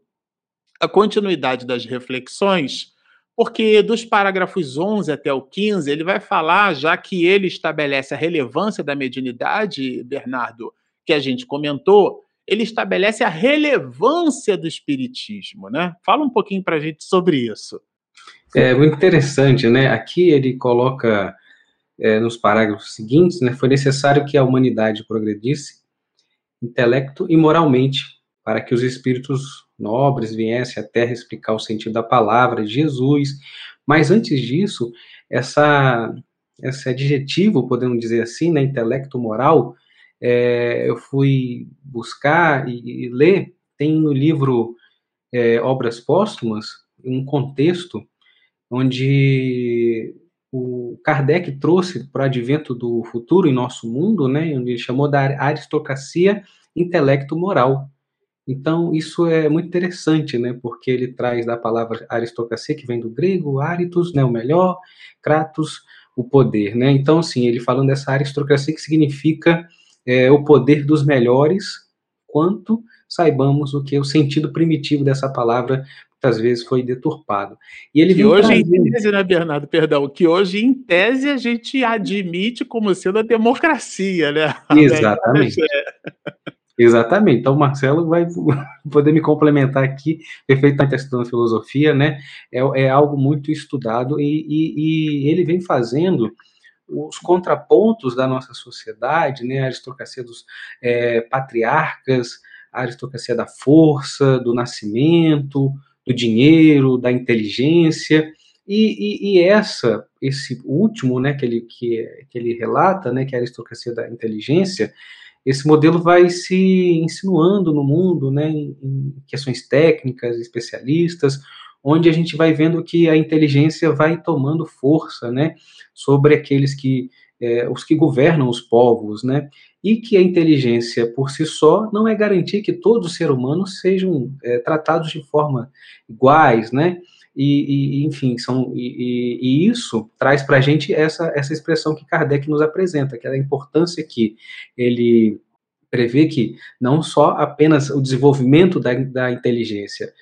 a continuidade das reflexões, porque dos parágrafos 11 até o 15, ele vai falar, já que ele estabelece a relevância da mediunidade, Bernardo, que a gente comentou, ele estabelece a relevância do espiritismo, né? Fala um pouquinho para a gente sobre isso. É muito interessante, né? Aqui ele coloca é, nos parágrafos seguintes, né? Foi necessário que a humanidade progredisse intelecto e moralmente para que os espíritos nobres viessem à Terra explicar o sentido da palavra de Jesus. Mas antes disso, essa esse adjetivo, podemos dizer assim, né, intelecto moral, é, eu fui buscar e, e, ler, tem no livro é, Obras Póstumas um contexto onde o Kardec trouxe para o advento do futuro em nosso mundo, né, onde ele chamou da aristocracia intelecto-moral. Então, isso é muito interessante, né, porque ele traz da palavra aristocracia, que vem do grego, aritos, né, o melhor, kratos, o poder, né. Então, assim, ele falando dessa aristocracia que significa é, o poder dos melhores, quanto saibamos o que é o sentido primitivo dessa palavra muitas vezes foi deturpado. E ele que hoje, em tese, né, Bernardo, perdão, que hoje, em tese, a gente admite como sendo a democracia, né? <laughs> Exatamente. Exatamente. Então, o Marcelo vai <laughs> poder me complementar aqui, perfeitamente estudando filosofia, né? É, é algo muito estudado e, e, e ele vem fazendo os contrapontos da nossa sociedade, né, a aristocracia dos é, patriarcas, a aristocracia da força, do nascimento, do dinheiro, da inteligência, E, e, e, essa, esse último, né, que ele, que, que ele relata, né, que é a aristocracia da inteligência, esse modelo vai se insinuando no mundo, né, em, em questões técnicas, especialistas, onde a gente vai vendo que a inteligência vai tomando força, né, sobre aqueles que é, os que governam os povos, né, e que a inteligência por si só não é garantir que todos os seres humanos sejam é, tratados de forma iguais, né, e, e enfim, são, e, e isso traz para a gente essa, essa expressão que Kardec nos apresenta, que é a importância que ele prevê que não só apenas o desenvolvimento da, da inteligência,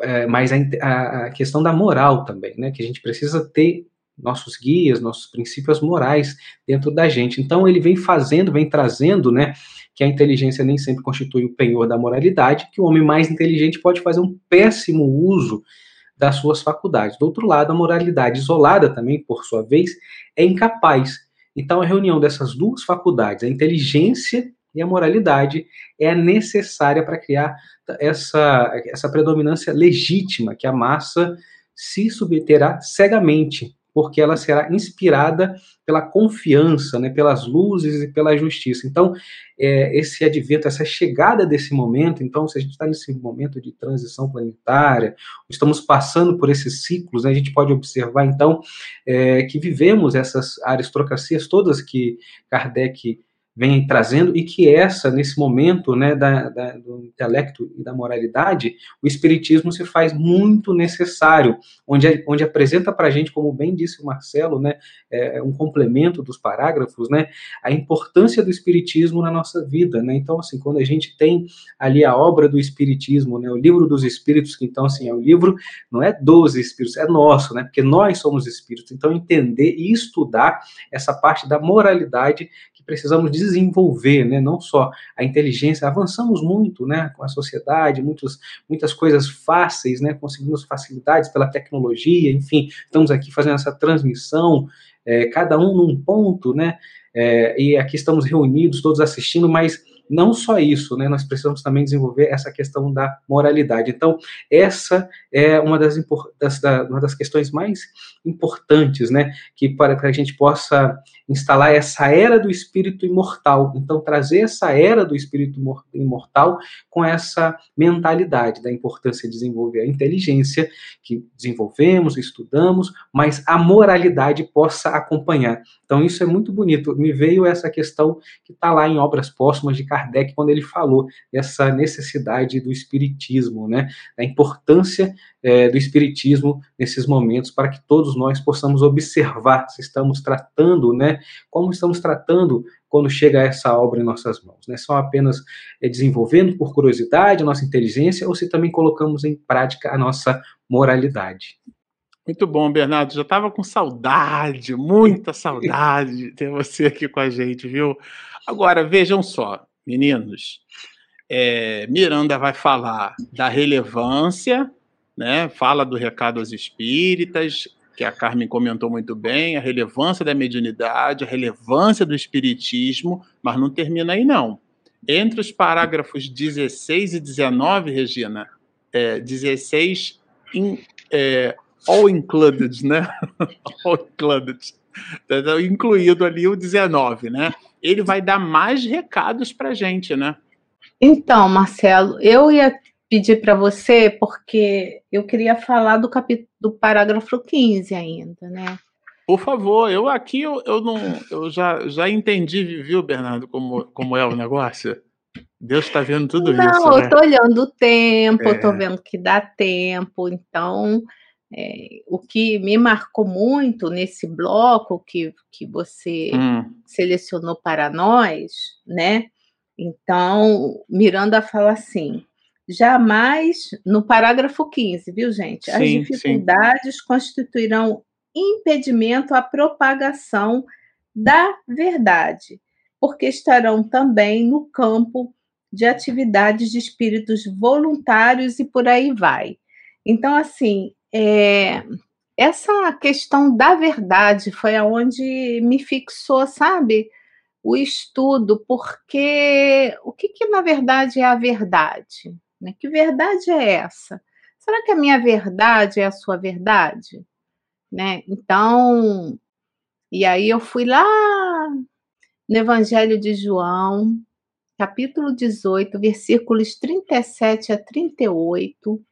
é, mas a, a, questão da moral também, né? Que a gente precisa ter nossos guias, nossos princípios morais dentro da gente. Então ele vem fazendo, vem trazendo, né? Que a inteligência nem sempre constitui o penhor da moralidade, que o homem mais inteligente pode fazer um péssimo uso das suas faculdades. Do outro lado, a moralidade isolada também, por sua vez, é incapaz. Então a reunião dessas duas faculdades, a inteligência e a moralidade é necessária para criar essa, essa predominância legítima que a massa se submeterá cegamente, porque ela será inspirada pela confiança, né, pelas luzes e pela justiça. Então, é, esse advento, essa chegada desse momento, então, se a gente está nesse momento de transição planetária, estamos passando por esses ciclos, né, a gente pode observar, então, é, que vivemos essas aristocracias todas que Kardec vem trazendo e que essa, nesse momento né, da, da, do intelecto e da moralidade, o Espiritismo se faz muito necessário, onde, onde apresenta para a gente, como bem disse o Marcelo, né, é, um complemento dos parágrafos, né, a importância do Espiritismo na nossa vida. Né? Então, assim, quando a gente tem ali a obra do Espiritismo, né, o livro dos Espíritos, que então, assim, é o livro, não é dos Espíritos, é nosso, né, porque nós somos Espíritos. Então, entender e estudar essa parte da moralidade precisamos desenvolver, né, não só a inteligência, avançamos muito, né, com a sociedade, muitos, muitas coisas fáceis, né, conseguimos facilidades pela tecnologia, enfim, estamos aqui fazendo essa transmissão, é, cada um num ponto, né, é, e aqui estamos reunidos, todos assistindo, mas não só isso, né, nós precisamos também desenvolver essa questão da moralidade. Então, essa é uma das, das, da, uma das questões mais importantes, né, que para que a gente possa instalar essa era do espírito imortal. Então, trazer essa era do espírito imortal com essa mentalidade da importância de desenvolver a inteligência que desenvolvemos, estudamos, mas a moralidade possa acompanhar. Então, isso é muito bonito. Me veio essa questão que está lá em Obras Póstumas de Kardec, quando ele falou dessa necessidade do espiritismo, né? da importância é, do espiritismo nesses momentos, para que todos nós possamos observar se estamos tratando, né? como estamos tratando quando chega essa obra em nossas mãos. Né? Só apenas é, desenvolvendo por curiosidade a nossa inteligência ou se também colocamos em prática a nossa moralidade. Muito bom, Bernardo. Já estava com saudade, muita saudade de ter você aqui com a gente, viu? Agora, vejam só, meninos. É, Miranda vai falar da relevância, né? Fala do recado aos espíritas, que a Carmen comentou muito bem, a relevância da mediunidade, a relevância do espiritismo, mas não termina aí não. Entre os parágrafos 16 e 19, Regina, é, 16 in, é, all included, né? <laughs> all included. Então, incluído ali o 19, né? Ele vai dar mais recados para gente, né? Então, Marcelo, eu ia pedir para você porque eu queria falar do capítulo do parágrafo 15 ainda, né? Por favor, eu aqui eu, eu não eu já, já entendi, viu, Bernardo, como, como é o negócio? Deus está vendo tudo não, isso. Não, né? eu estou olhando o tempo, é. eu estou vendo que dá tempo, então é, o que me marcou muito nesse bloco que, que você hum. selecionou para nós, né? Então, Miranda fala assim: jamais, no parágrafo 15, viu, gente? As sim, dificuldades sim. constituirão impedimento à propagação da verdade, porque estarão também no campo de atividades de espíritos voluntários e por aí vai. Então, assim, é, essa questão da verdade foi aonde me fixou, sabe? O estudo, porque o que, que na verdade é a verdade? Né? Que verdade é essa? Será que a minha verdade é a sua verdade? né? Então, e aí eu fui lá no Evangelho de João, capítulo 18, versículos 37 a 38,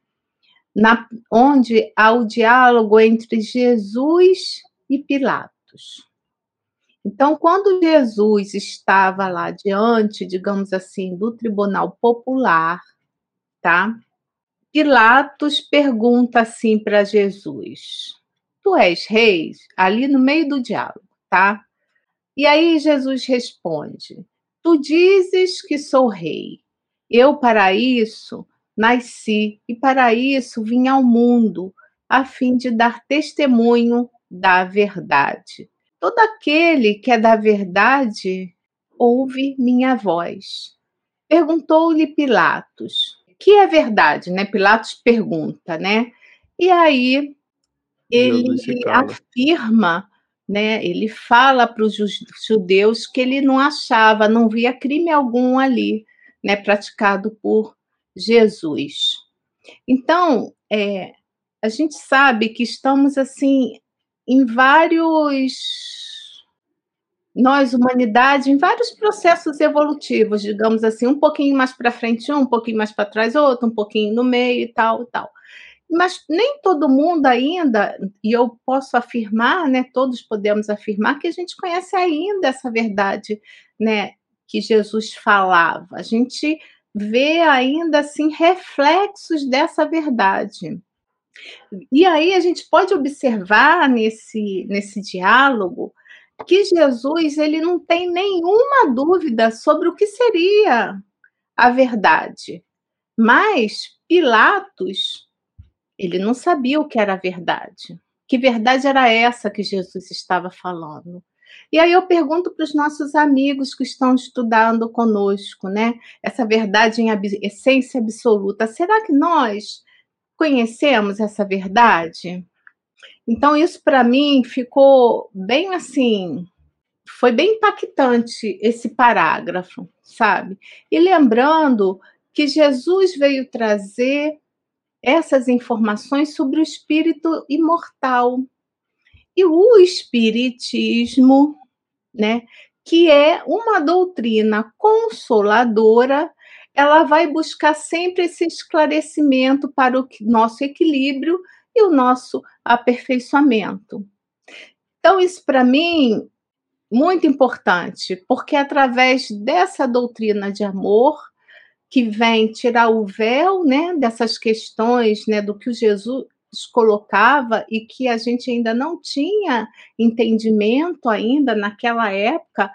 na, onde há o diálogo entre Jesus e Pilatos. Então, quando Jesus estava lá diante, digamos assim, do tribunal popular, tá? Pilatos pergunta assim para Jesus: Tu és rei? Ali no meio do diálogo, tá? E aí Jesus responde: Tu dizes que sou rei. Eu para isso nasci e para isso vim ao mundo, a fim de dar testemunho da verdade. Todo aquele que é da verdade ouve minha voz. Perguntou-lhe Pilatos: "Que é verdade?", né? Pilatos pergunta, né? E aí ele afirma, né? Ele fala para os judeus que ele não achava, não via crime algum ali, né? Praticado por Jesus. Então, é, a gente sabe que estamos assim em vários nós, humanidade, em vários processos evolutivos, digamos assim, um pouquinho mais para frente um, um pouquinho mais para trás outro, um pouquinho no meio e tal e tal. Mas nem todo mundo ainda, e eu posso afirmar, né, todos podemos afirmar que a gente conhece ainda essa verdade, né, que Jesus falava. A gente vê ainda assim reflexos dessa verdade. E aí a gente pode observar nesse, nesse diálogo que Jesus ele não tem nenhuma dúvida sobre o que seria a verdade. Mas Pilatos, ele não sabia o que era a verdade. Que verdade era essa que Jesus estava falando? E aí eu pergunto para os nossos amigos que estão estudando conosco, né? Essa verdade em essência absoluta. Será que nós conhecemos essa verdade? Então, isso para mim ficou bem assim, foi bem impactante esse parágrafo, sabe? E lembrando que Jesus veio trazer essas informações sobre o espírito imortal. E o espiritismo, né, que é uma doutrina consoladora, ela vai buscar sempre esse esclarecimento para o nosso equilíbrio e o nosso aperfeiçoamento. Então, isso para mim muito importante, porque através dessa doutrina de amor que vem tirar o véu, né, dessas questões, né, do que o Jesus colocava e que a gente ainda não tinha entendimento ainda naquela época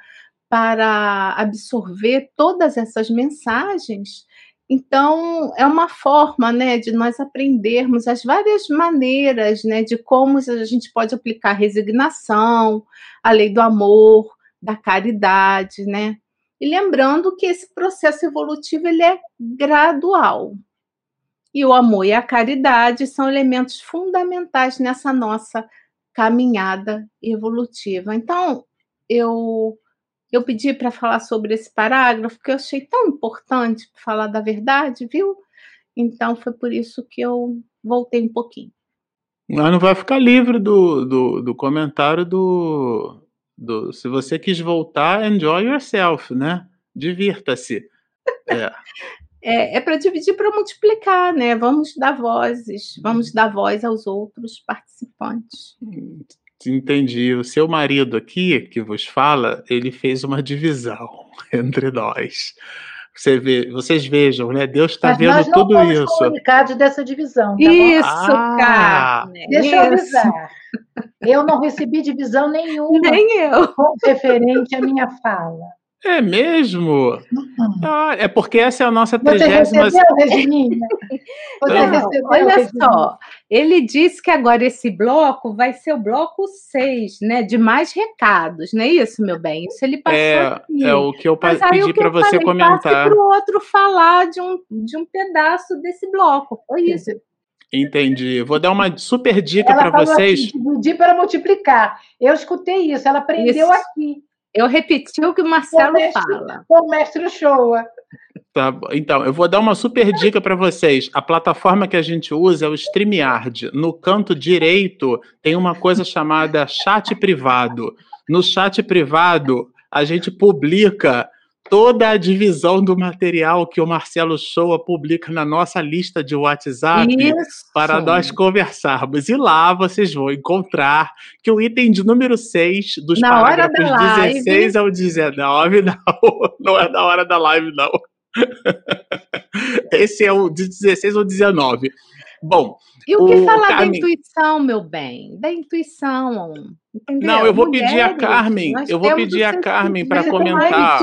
para absorver todas essas mensagens, então, é uma forma né, de nós aprendermos as várias maneiras né, de como a gente pode aplicar resignação, a lei do amor, da caridade, né? E lembrando que esse processo evolutivo ele é gradual. E o amor e a caridade são elementos fundamentais nessa nossa caminhada evolutiva. Então, eu eu pedi para falar sobre esse parágrafo, que eu achei tão importante falar da verdade, viu? Então foi por isso que eu voltei um pouquinho. Mas não vai ficar livre do, do, do comentário do, do. Se você quis voltar, enjoy yourself, né? Divirta-se. É. <laughs> é, é para dividir para multiplicar, né? Vamos dar vozes, vamos dar voz aos outros participantes. Entendi. O seu marido aqui, que vos fala, ele fez uma divisão <laughs> entre nós. Você vê, vocês vejam, né? Deus está vendo nós não tudo isso. comunicados dessa divisão. Tá isso, ah, cara. Deixa isso. eu avisar. Eu não recebi divisão nenhuma. <laughs> Nem eu. Referente à minha fala. É mesmo? Uhum. Ah, é porque essa é a nossa trigésima... Você recebeu, Regininha? Você Não, recebeu, olha Regininha? só, ele disse que agora esse bloco vai ser o bloco 6, né? De mais recados, não é isso, meu bem? Isso ele passou É, aqui. é o que eu Mas pedi para você falei, comentar. para o outro falar de um, de um pedaço desse bloco, foi isso. Entendi. Vou dar uma super dica para vocês. Assim, dividir para multiplicar. Eu escutei isso, ela aprendeu isso. aqui. Eu repeti o que o Marcelo o mestre, fala. O mestre Showa. Tá, então, eu vou dar uma super dica para vocês. A plataforma que a gente usa é o StreamYard. No canto direito tem uma coisa chamada chat privado. No chat privado, a gente publica toda a divisão do material que o Marcelo Shoa publica na nossa lista de WhatsApp Isso. para nós conversarmos. E lá vocês vão encontrar que o item de número 6 dos Na parágrafos da live. 16 ao 19, <laughs> não, não é da hora da live, não. <laughs> Esse é o de 16 ao 19. Bom, E o que O falar da Carmen- intuição, meu bem? Da intuição. Entendeu? Não, eu vou pedir a Mulheres, Carmen, eu vou pedir a Carmen para comentar.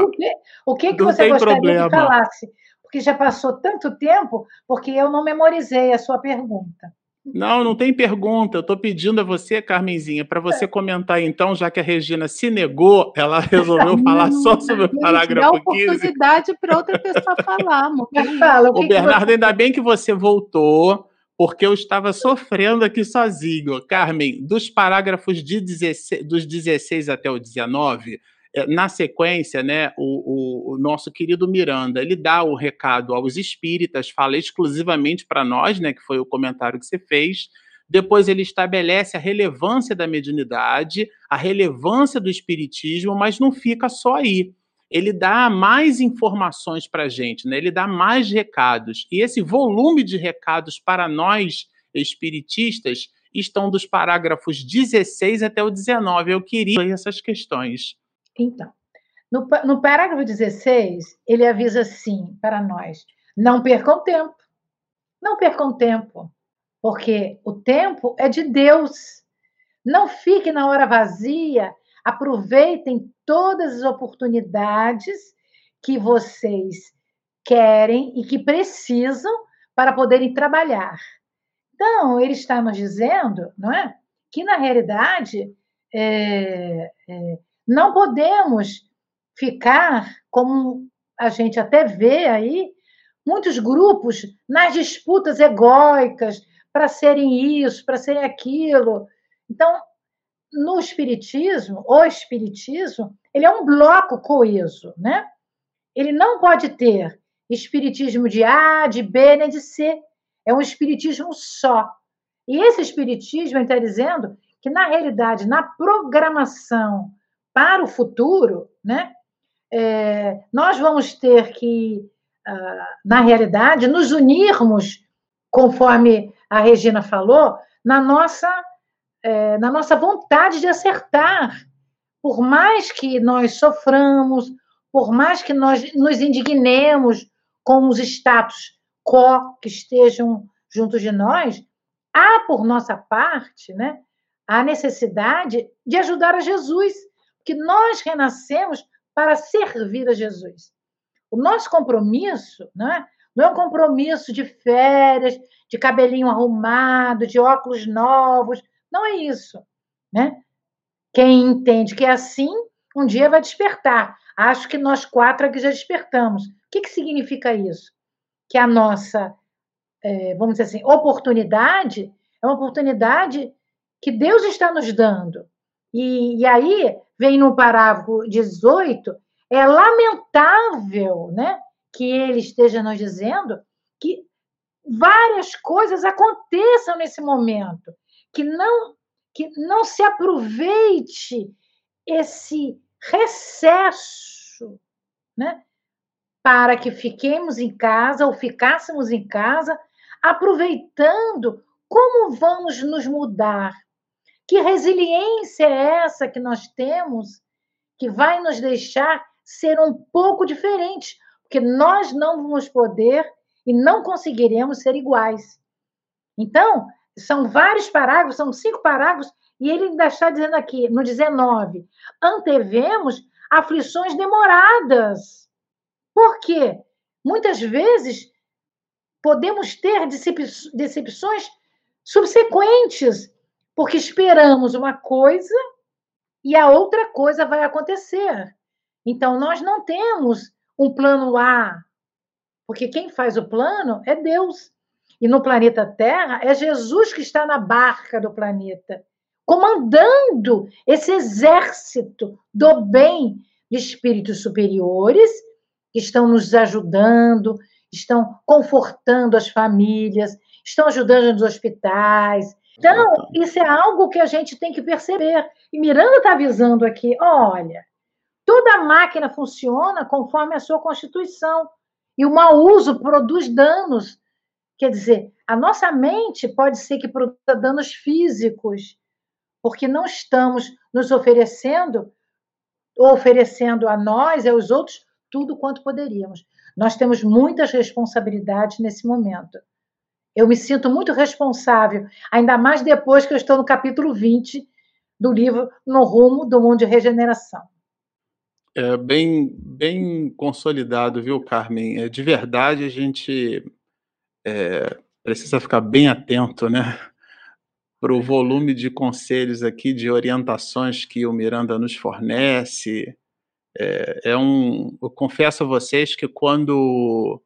O que, o que, Não você gostaria problema. que falasse? Porque já passou tanto tempo, porque eu não memorizei a sua pergunta. Não, não tem pergunta. Eu estou pedindo a você, Carmenzinha, para você comentar então, já que a Regina se negou, ela <laughs> resolveu falar só sobre o Dá parágrafo 15. oportunidade para outra pessoa falar, amor. <laughs> Fala, o que Bernardo, você- ainda bem que você voltou, porque eu estava sofrendo aqui sozinho. Carmen, dos parágrafos de 16, dos 16 até o 19, eh, na sequência, né, o, o- o nosso querido Miranda, ele dá o recado aos espíritas, fala exclusivamente para nós, né, que foi o comentário que você fez. Depois ele estabelece a relevância da mediunidade, a relevância do espiritismo, mas não fica só aí ele dá mais informações para a gente, né? ele dá mais recados. E esse volume de recados para nós espiritistas estão dos parágrafos 16 até o 19. Eu queria essas questões. Então, no, no parágrafo 16, ele avisa assim para nós: não percam tempo. Não percam tempo, porque o tempo é de Deus. Não fique na hora vazia, aproveitem todas as oportunidades que vocês querem e que precisam para poderem trabalhar. Então, ele está nos dizendo, não é? Que na realidade é, é, não podemos ficar, como a gente até vê aí, muitos grupos nas disputas egóicas para serem isso, para serem aquilo. Então, no espiritismo, o espiritismo, ele é um bloco coeso, né? Ele não pode ter espiritismo de A, de B, nem de C. É um espiritismo só. E esse espiritismo, está dizendo que, na realidade, na programação para o futuro, né, é, nós vamos ter que, ah, na realidade, nos unirmos, conforme a Regina falou, na nossa, é, na nossa vontade de acertar. Por mais que nós soframos, por mais que nós nos indignemos com os status quo que estejam junto de nós, há por nossa parte, né, a necessidade de ajudar a Jesus, porque nós renascemos para servir a Jesus. O nosso compromisso né, não é um compromisso de férias, de cabelinho arrumado, de óculos novos, não é isso. Né? Quem entende que é assim, um dia vai despertar. Acho que nós quatro aqui já despertamos. O que, que significa isso? Que a nossa, é, vamos dizer assim, oportunidade é uma oportunidade que Deus está nos dando. E, e aí vem no parágrafo 18, é lamentável né, que ele esteja nos dizendo que várias coisas aconteçam nesse momento, que não, que não se aproveite esse recesso, né, para que fiquemos em casa ou ficássemos em casa, aproveitando como vamos nos mudar. Que resiliência é essa que nós temos que vai nos deixar ser um pouco diferentes, porque nós não vamos poder e não conseguiremos ser iguais. Então, são vários parágrafos, são cinco parágrafos, e ele ainda está dizendo aqui, no 19, antevemos aflições demoradas. Por quê? Muitas vezes podemos ter decep- decepções subsequentes, porque esperamos uma coisa e a outra coisa vai acontecer. Então, nós não temos um plano A, porque quem faz o plano é Deus. E no planeta Terra é Jesus que está na barca do planeta, comandando esse exército do bem de espíritos superiores, que estão nos ajudando, estão confortando as famílias, estão ajudando nos hospitais. Então, isso é algo que a gente tem que perceber. E Miranda está avisando aqui: olha, toda máquina funciona conforme a sua constituição. E o mau uso produz danos. Quer dizer, a nossa mente pode ser que produza danos físicos, porque não estamos nos oferecendo, oferecendo a nós e aos outros tudo quanto poderíamos. Nós temos muitas responsabilidades nesse momento. Eu me sinto muito responsável, ainda mais depois que eu estou no capítulo 20 do livro No Rumo do Mundo de Regeneração. É bem, bem consolidado, viu, Carmen? É, de verdade, a gente é, precisa ficar bem atento, né? Para o volume de conselhos aqui, de orientações que o Miranda nos fornece, é, é um, eu confesso a vocês que quando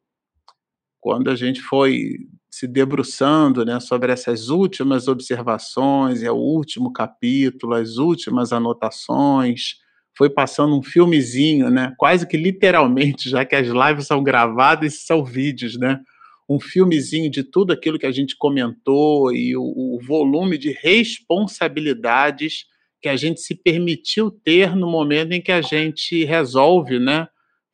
quando a gente foi se debruçando né, sobre essas últimas observações, é o último capítulo, as últimas anotações, foi passando um filmezinho, né, quase que literalmente, <laughs> já que as lives são gravadas e são vídeos, né, um filmezinho de tudo aquilo que a gente comentou e o, o volume de responsabilidades que a gente se permitiu ter no momento em que a gente resolve, né,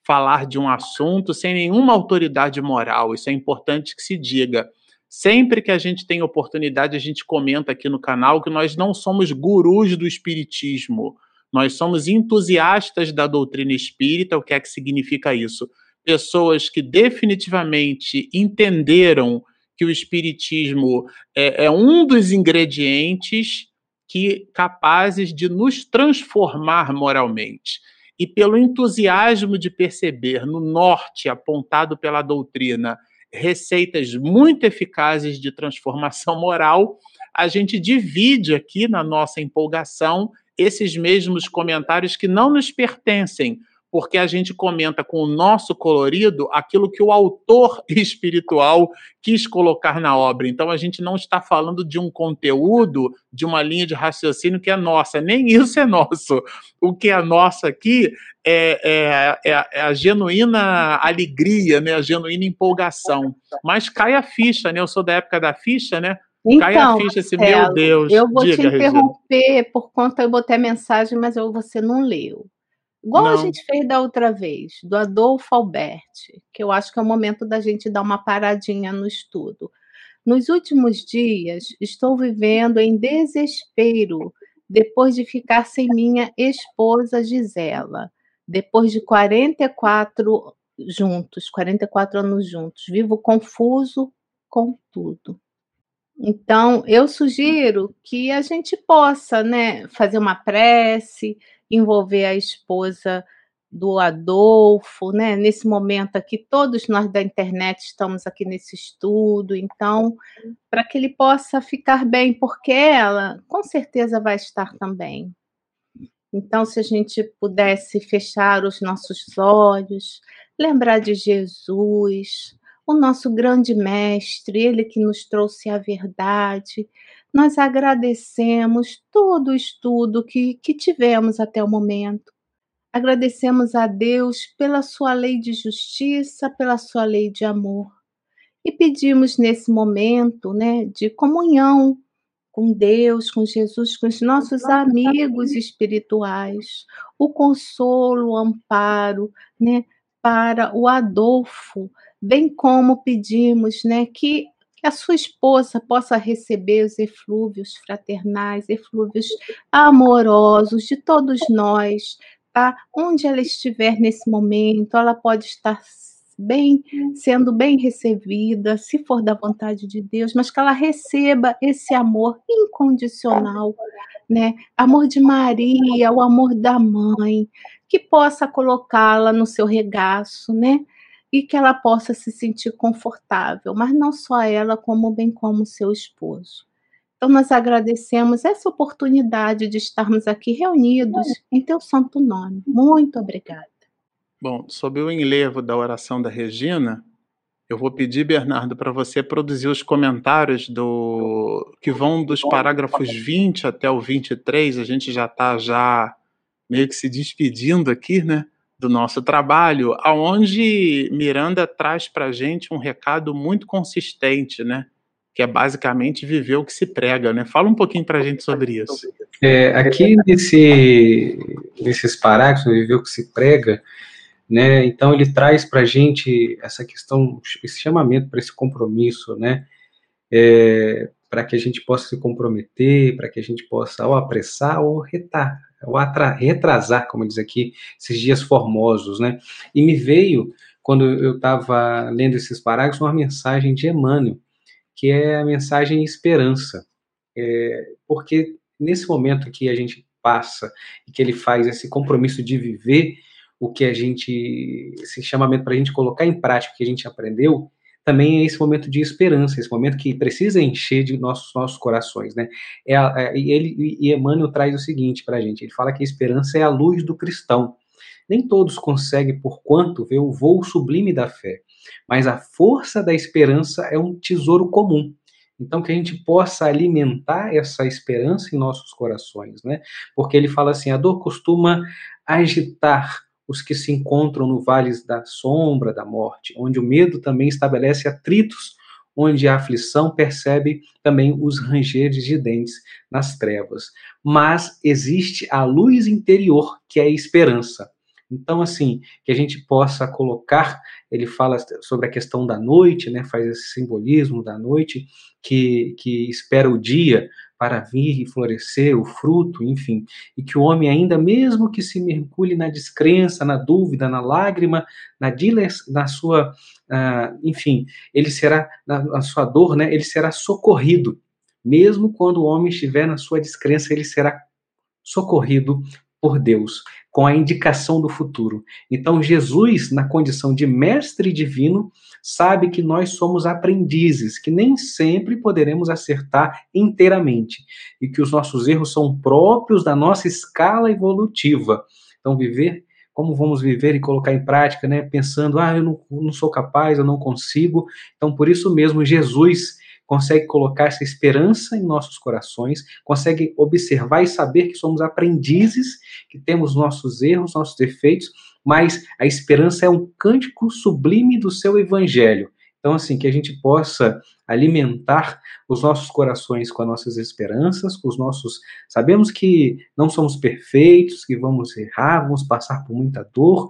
falar de um assunto sem nenhuma autoridade moral. Isso é importante que se diga. Sempre que a gente tem oportunidade, a gente comenta aqui no canal que nós não somos gurus do espiritismo. Nós somos entusiastas da doutrina espírita. O que é que significa isso? Pessoas que definitivamente entenderam que o espiritismo é, é um dos ingredientes que capazes de nos transformar moralmente. E pelo entusiasmo de perceber no norte apontado pela doutrina receitas muito eficazes de transformação moral, a gente divide aqui na nossa empolgação esses mesmos comentários que não nos pertencem, porque a gente comenta com o nosso colorido aquilo que o autor <laughs> espiritual quis colocar na obra. Então a gente não está falando de um conteúdo, de uma linha de raciocínio que é nossa, nem isso é nosso. O que é nosso aqui é, é, é, é a genuína alegria, né? a genuína empolgação. Mas cai a ficha, né? Eu sou da época da ficha, né? Então, Cai a ficha assim, meu Deus. Eu vou diga, te interromper Regina. por conta eu botei a mensagem, mas eu, você não leu. Igual Não. a gente fez da outra vez, do Adolfo Alberti, que eu acho que é o momento da gente dar uma paradinha no estudo. Nos últimos dias, estou vivendo em desespero depois de ficar sem minha esposa Gisela, depois de 44 juntos, 44 anos juntos. Vivo confuso com tudo. Então, eu sugiro que a gente possa, né, fazer uma prece, envolver a esposa do Adolfo, né? Nesse momento aqui, todos nós da internet estamos aqui nesse estudo, então, para que ele possa ficar bem, porque ela com certeza vai estar também. Então, se a gente pudesse fechar os nossos olhos, lembrar de Jesus, o nosso grande mestre, ele que nos trouxe a verdade, nós agradecemos todo o estudo que, que tivemos até o momento. Agradecemos a Deus pela sua lei de justiça, pela sua lei de amor. E pedimos nesse momento né, de comunhão com Deus, com Jesus, com os nossos amigos espirituais, o consolo, o amparo, né, para o Adolfo, bem como pedimos, né, que que a sua esposa possa receber os eflúvios fraternais, eflúvios amorosos de todos nós, tá? Onde ela estiver nesse momento, ela pode estar bem, sendo bem recebida, se for da vontade de Deus, mas que ela receba esse amor incondicional, né? Amor de Maria, o amor da mãe, que possa colocá-la no seu regaço, né? E que ela possa se sentir confortável, mas não só ela, como bem como seu esposo. Então, nós agradecemos essa oportunidade de estarmos aqui reunidos em teu santo nome. Muito obrigada. Bom, sob o enlevo da oração da Regina, eu vou pedir, Bernardo, para você produzir os comentários do que vão dos parágrafos 20 até o 23. A gente já está já meio que se despedindo aqui, né? Do nosso trabalho, aonde Miranda traz para a gente um recado muito consistente, né? Que é basicamente viver o que se prega, né? Fala um pouquinho para a gente sobre isso. É, aqui nesse, nesses parágrafos, viver o que se prega, né? Então ele traz para a gente essa questão, esse chamamento para esse compromisso, né? É, para que a gente possa se comprometer, para que a gente possa ou apressar ou retar, ou retrasar, como diz aqui, esses dias formosos, né? E me veio, quando eu estava lendo esses parágrafos, uma mensagem de Emmanuel, que é a mensagem esperança. É, porque nesse momento que a gente passa e que ele faz esse compromisso de viver o que a gente, esse chamamento para a gente colocar em prática o que a gente aprendeu, também é esse momento de esperança, esse momento que precisa encher de nossos, nossos corações, né? É, é, ele e Emmanuel traz o seguinte para a gente, ele fala que a esperança é a luz do cristão. Nem todos conseguem, por quanto, ver o voo sublime da fé, mas a força da esperança é um tesouro comum. Então, que a gente possa alimentar essa esperança em nossos corações, né? Porque ele fala assim: a dor costuma agitar os que se encontram no vale da sombra da morte, onde o medo também estabelece atritos, onde a aflição percebe também os rangeres de dentes nas trevas. Mas existe a luz interior, que é a esperança. Então, assim, que a gente possa colocar, ele fala sobre a questão da noite, né, faz esse simbolismo da noite, que, que espera o dia para vir e florescer o fruto, enfim, e que o homem ainda mesmo que se mergulhe na descrença, na dúvida, na lágrima, na, na sua, uh, enfim, ele será na, na sua dor, né? Ele será socorrido, mesmo quando o homem estiver na sua descrença, ele será socorrido por Deus, com a indicação do futuro. Então, Jesus, na condição de mestre divino, sabe que nós somos aprendizes, que nem sempre poderemos acertar inteiramente e que os nossos erros são próprios da nossa escala evolutiva. Então, viver como vamos viver e colocar em prática, né? Pensando, ah, eu não, não sou capaz, eu não consigo. Então, por isso mesmo, Jesus consegue colocar essa esperança em nossos corações, consegue observar e saber que somos aprendizes, que temos nossos erros, nossos defeitos, mas a esperança é um cântico sublime do seu evangelho. Então, assim, que a gente possa alimentar os nossos corações com as nossas esperanças, com os nossos. Sabemos que não somos perfeitos, que vamos errar, vamos passar por muita dor,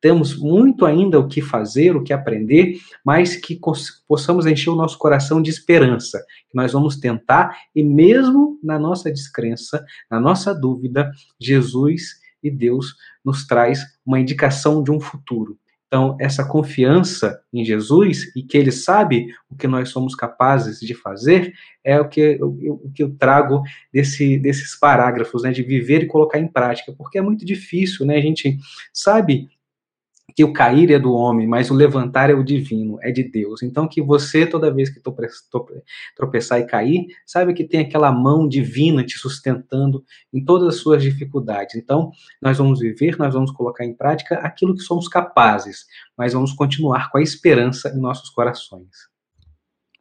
temos muito ainda o que fazer, o que aprender, mas que possamos encher o nosso coração de esperança, nós vamos tentar, e mesmo na nossa descrença, na nossa dúvida, Jesus e Deus nos traz uma indicação de um futuro. Então, essa confiança em Jesus e que ele sabe o que nós somos capazes de fazer é o que eu, o que eu trago desse, desses parágrafos, né, de viver e colocar em prática, porque é muito difícil, né? A gente sabe que o cair é do homem, mas o levantar é o divino, é de Deus. Então, que você, toda vez que tropeçar e cair, saiba que tem aquela mão divina te sustentando em todas as suas dificuldades. Então, nós vamos viver, nós vamos colocar em prática aquilo que somos capazes, mas vamos continuar com a esperança em nossos corações.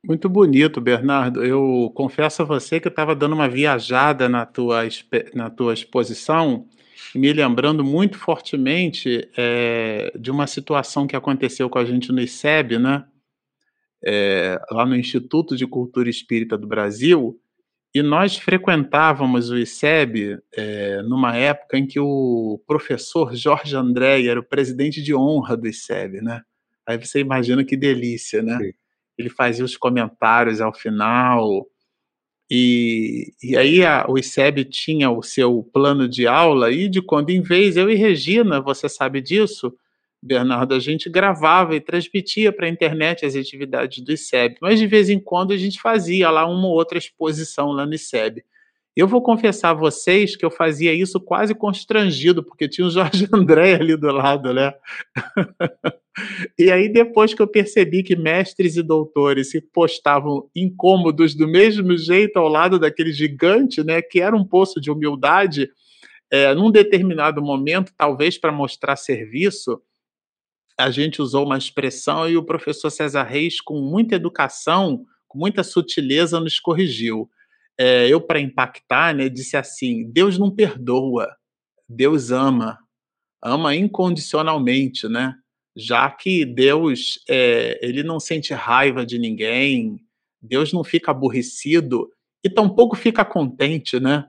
Muito bonito, Bernardo. Eu confesso a você que eu estava dando uma viajada na tua, na tua exposição me lembrando muito fortemente é, de uma situação que aconteceu com a gente no ICEB, né? É, lá no Instituto de Cultura Espírita do Brasil, e nós frequentávamos o ICEB é, numa época em que o professor Jorge André era o presidente de honra do ICEB, né? Aí você imagina que delícia, né? Sim. Ele fazia os comentários ao final, e, e aí a, o ICEB tinha o seu plano de aula, e de quando em vez, eu e Regina, você sabe disso, Bernardo, a gente gravava e transmitia para a internet as atividades do ICEB, mas de vez em quando a gente fazia lá uma ou outra exposição lá no ICEB. Eu vou confessar a vocês que eu fazia isso quase constrangido, porque tinha o Jorge <laughs> André ali do lado, né? <laughs> e aí, depois que eu percebi que mestres e doutores se postavam incômodos do mesmo jeito ao lado daquele gigante, né, que era um poço de humildade, é, num determinado momento, talvez para mostrar serviço, a gente usou uma expressão e o professor César Reis, com muita educação, com muita sutileza, nos corrigiu é, eu, para impactar, né, disse assim: Deus não perdoa, Deus ama. ama incondicionalmente, né? Já que Deus é, ele não sente raiva de ninguém, Deus não fica aborrecido e tampouco fica contente, né?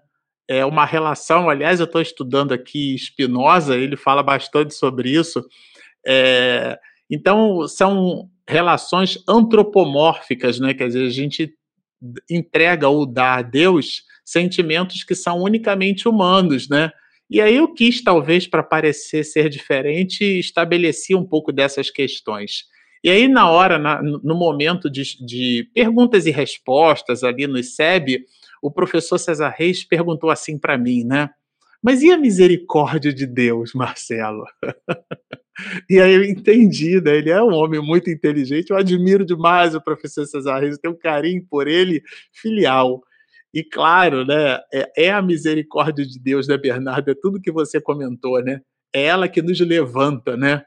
É uma relação, aliás, eu estou estudando aqui Spinoza, ele fala bastante sobre isso. É, então, são relações antropomórficas, né? Quer dizer, a gente entrega ou dá a Deus sentimentos que são unicamente humanos, né? E aí eu quis, talvez, para parecer ser diferente, estabelecer um pouco dessas questões. E aí, na hora, na, no momento de, de, perguntas e respostas ali no ICEB, o professor César Reis perguntou assim para mim, né? Mas e a misericórdia de Deus, Marcelo? <laughs> e aí eu entendi, né? Ele é um homem muito inteligente, eu admiro demais o professor César Reis, eu tenho um carinho por ele filial. E claro, né, é, é, a misericórdia de Deus, né, Bernardo? É tudo que você comentou, né? É ela que nos levanta, né?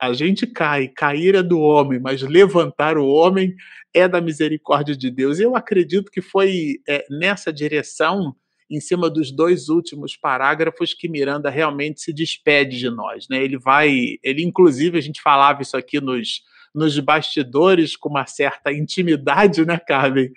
A gente cai, cair é do homem, mas levantar o homem é da misericórdia de Deus. Eu acredito que foi é, nessa direção, em cima dos dois últimos parágrafos, que Miranda realmente se despede de nós. Né? Ele vai, ele inclusive a gente falava isso aqui nos nos bastidores com uma certa intimidade, né, Carmen?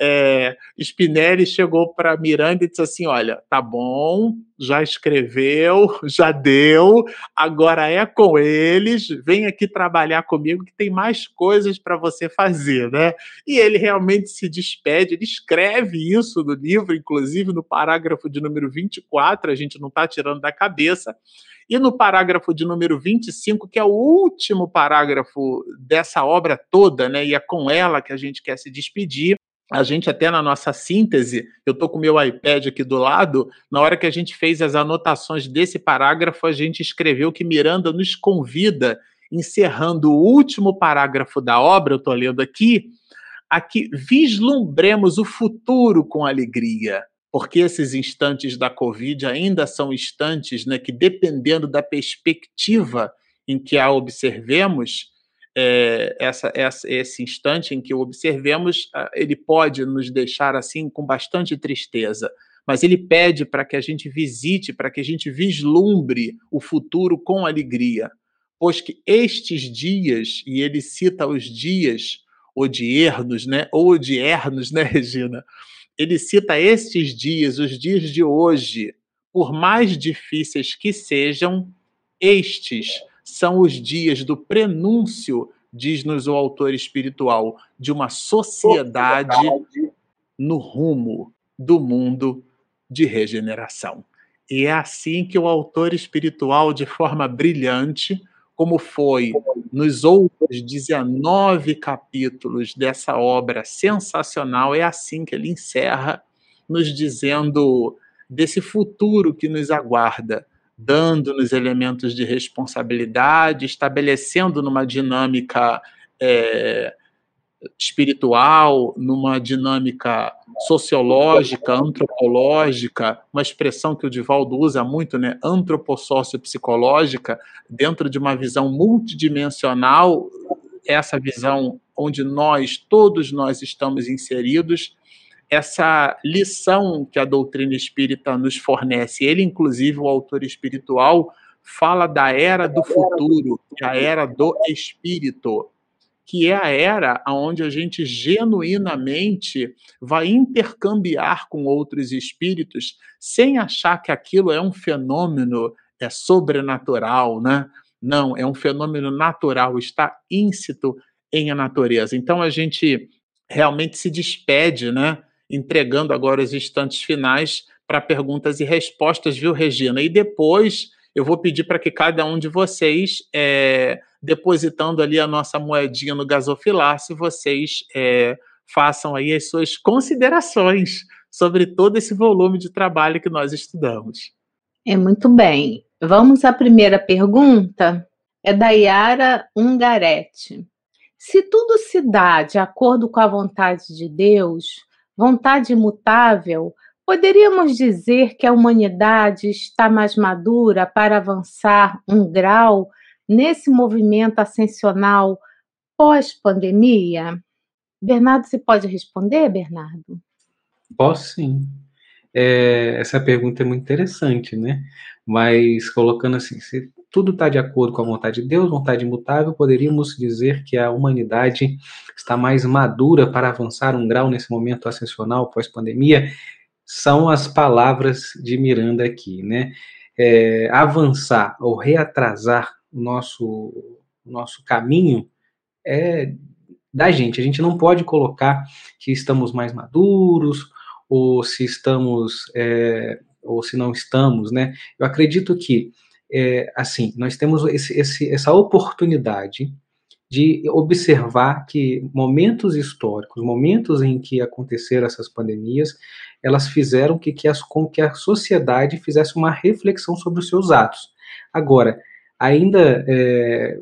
É, Spinelli chegou para Miranda e disse assim: Olha, tá bom, já escreveu, <laughs> já deu, agora é com eles, vem aqui trabalhar comigo que tem mais coisas para você fazer, né? E ele realmente se despede, ele escreve isso no livro, inclusive no parágrafo de número 24, a gente não está tirando da cabeça. E no parágrafo de número 25, que é o último parágrafo dessa obra toda, né, e é com ela que a gente quer se despedir, a gente até na nossa síntese, eu estou com o meu iPad aqui do lado, na hora que a gente fez as anotações desse parágrafo, a gente escreveu que Miranda nos convida, encerrando o último parágrafo da obra, eu estou lendo aqui, a que vislumbremos o futuro com alegria porque esses instantes da Covid ainda são instantes né, que, dependendo da perspectiva em que a observemos, é, essa, essa, esse instante em que o observemos, ele pode nos deixar assim com bastante tristeza, mas ele pede para que a gente visite, para que a gente vislumbre o futuro com alegria, pois que estes dias, e ele cita os dias odiernos, né, ou odiernos, né, <laughs> Regina? Ele cita estes dias, os dias de hoje, por mais difíceis que sejam, estes são os dias do prenúncio, diz-nos o autor espiritual, de uma sociedade no rumo do mundo de regeneração. E é assim que o autor espiritual, de forma brilhante, como foi nos outros 19 capítulos dessa obra sensacional, é assim que ele encerra, nos dizendo desse futuro que nos aguarda, dando-nos elementos de responsabilidade, estabelecendo numa dinâmica é, espiritual, numa dinâmica sociológica, antropológica, uma expressão que o Divaldo usa muito, né, antropossócio-psicológica, dentro de uma visão multidimensional, essa visão onde nós, todos nós estamos inseridos, essa lição que a doutrina espírita nos fornece, ele inclusive o autor espiritual fala da era do futuro, a era do espírito, que é a era onde a gente genuinamente vai intercambiar com outros espíritos sem achar que aquilo é um fenômeno é sobrenatural, né? Não, é um fenômeno natural, está íncito em a natureza. Então a gente realmente se despede, né? Entregando agora os instantes finais para perguntas e respostas, viu, Regina? E depois eu vou pedir para que cada um de vocês é, depositando ali a nossa moedinha no gasofilar, se vocês é, façam aí as suas considerações sobre todo esse volume de trabalho que nós estudamos. É muito bem. Vamos à primeira pergunta. É da Yara Ungarete. Se tudo se dá de acordo com a vontade de Deus, vontade imutável, poderíamos dizer que a humanidade está mais madura para avançar um grau nesse movimento ascensional pós-pandemia? Bernardo, você pode responder, Bernardo? Posso sim. É, essa pergunta é muito interessante, né? Mas colocando assim, tudo está de acordo com a vontade de Deus, vontade imutável, poderíamos dizer que a humanidade está mais madura para avançar um grau nesse momento ascensional pós-pandemia, são as palavras de Miranda aqui, né? É, avançar ou reatrasar o nosso, nosso caminho é da gente. A gente não pode colocar que estamos mais maduros ou se estamos é, ou se não estamos, né? Eu acredito que é, assim, nós temos esse, esse, essa oportunidade de observar que momentos históricos, momentos em que aconteceram essas pandemias, elas fizeram que, que as, com que a sociedade fizesse uma reflexão sobre os seus atos. Agora, ainda é,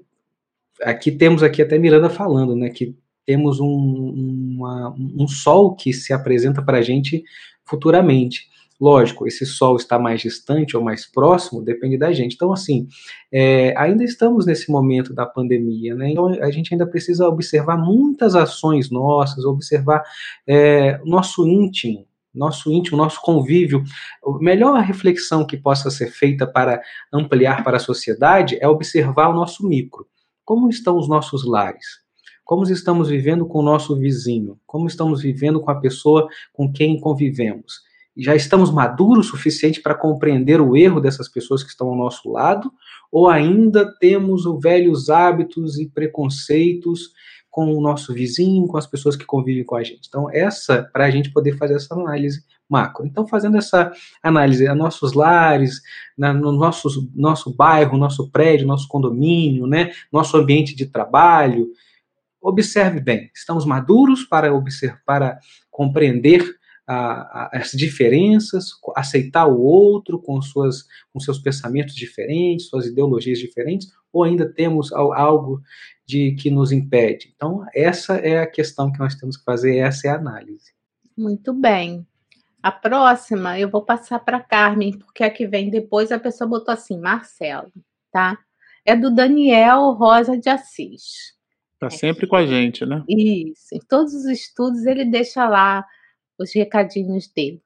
aqui temos aqui até Miranda falando, né, que temos um, uma, um sol que se apresenta para a gente futuramente. Lógico, esse sol está mais distante ou mais próximo, depende da gente. Então, assim, é, ainda estamos nesse momento da pandemia, né? Então, a gente ainda precisa observar muitas ações nossas, observar é, nosso íntimo, nosso íntimo, nosso convívio. A melhor reflexão que possa ser feita para ampliar para a sociedade é observar o nosso micro. Como estão os nossos lares? Como estamos vivendo com o nosso vizinho? Como estamos vivendo com a pessoa com quem convivemos? já estamos maduros o suficiente para compreender o erro dessas pessoas que estão ao nosso lado, ou ainda temos os velhos hábitos e preconceitos com o nosso vizinho, com as pessoas que convivem com a gente. Então, essa, para a gente poder fazer essa análise macro. Então, fazendo essa análise a nossos lares, na, no nosso, nosso bairro, nosso prédio, nosso condomínio, né, nosso ambiente de trabalho, observe bem, estamos maduros para observar, para compreender a, a, as diferenças, aceitar o outro com, suas, com seus pensamentos diferentes, suas ideologias diferentes, ou ainda temos algo de que nos impede? Então, essa é a questão que nós temos que fazer, essa é a análise. Muito bem. A próxima eu vou passar para Carmen, porque a que vem depois a pessoa botou assim, Marcelo, tá? É do Daniel Rosa de Assis. Está sempre com a gente, né? Isso. Em todos os estudos ele deixa lá os recadinhos dele.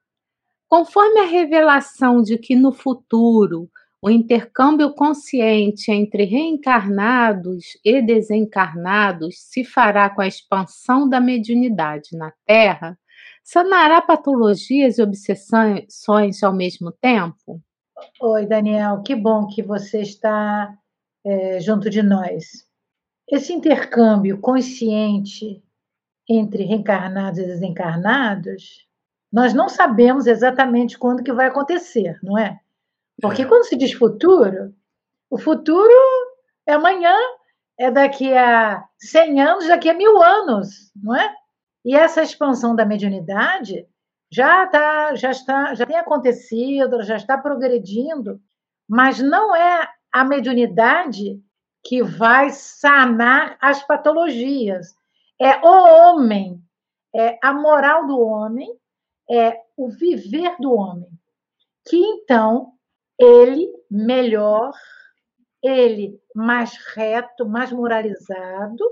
Conforme a revelação de que no futuro o intercâmbio consciente entre reencarnados e desencarnados se fará com a expansão da mediunidade na Terra, sanará patologias e obsessões ao mesmo tempo? Oi, Daniel, que bom que você está é, junto de nós. Esse intercâmbio consciente entre reencarnados e desencarnados, nós não sabemos exatamente quando que vai acontecer, não é? Porque é. quando se diz futuro, o futuro é amanhã, é daqui a 100 anos, daqui a mil anos, não é? E essa expansão da mediunidade já tá, já está, já tem acontecido, já está progredindo, mas não é a mediunidade que vai sanar as patologias é o homem, é a moral do homem, é o viver do homem, que então ele melhor, ele mais reto, mais moralizado,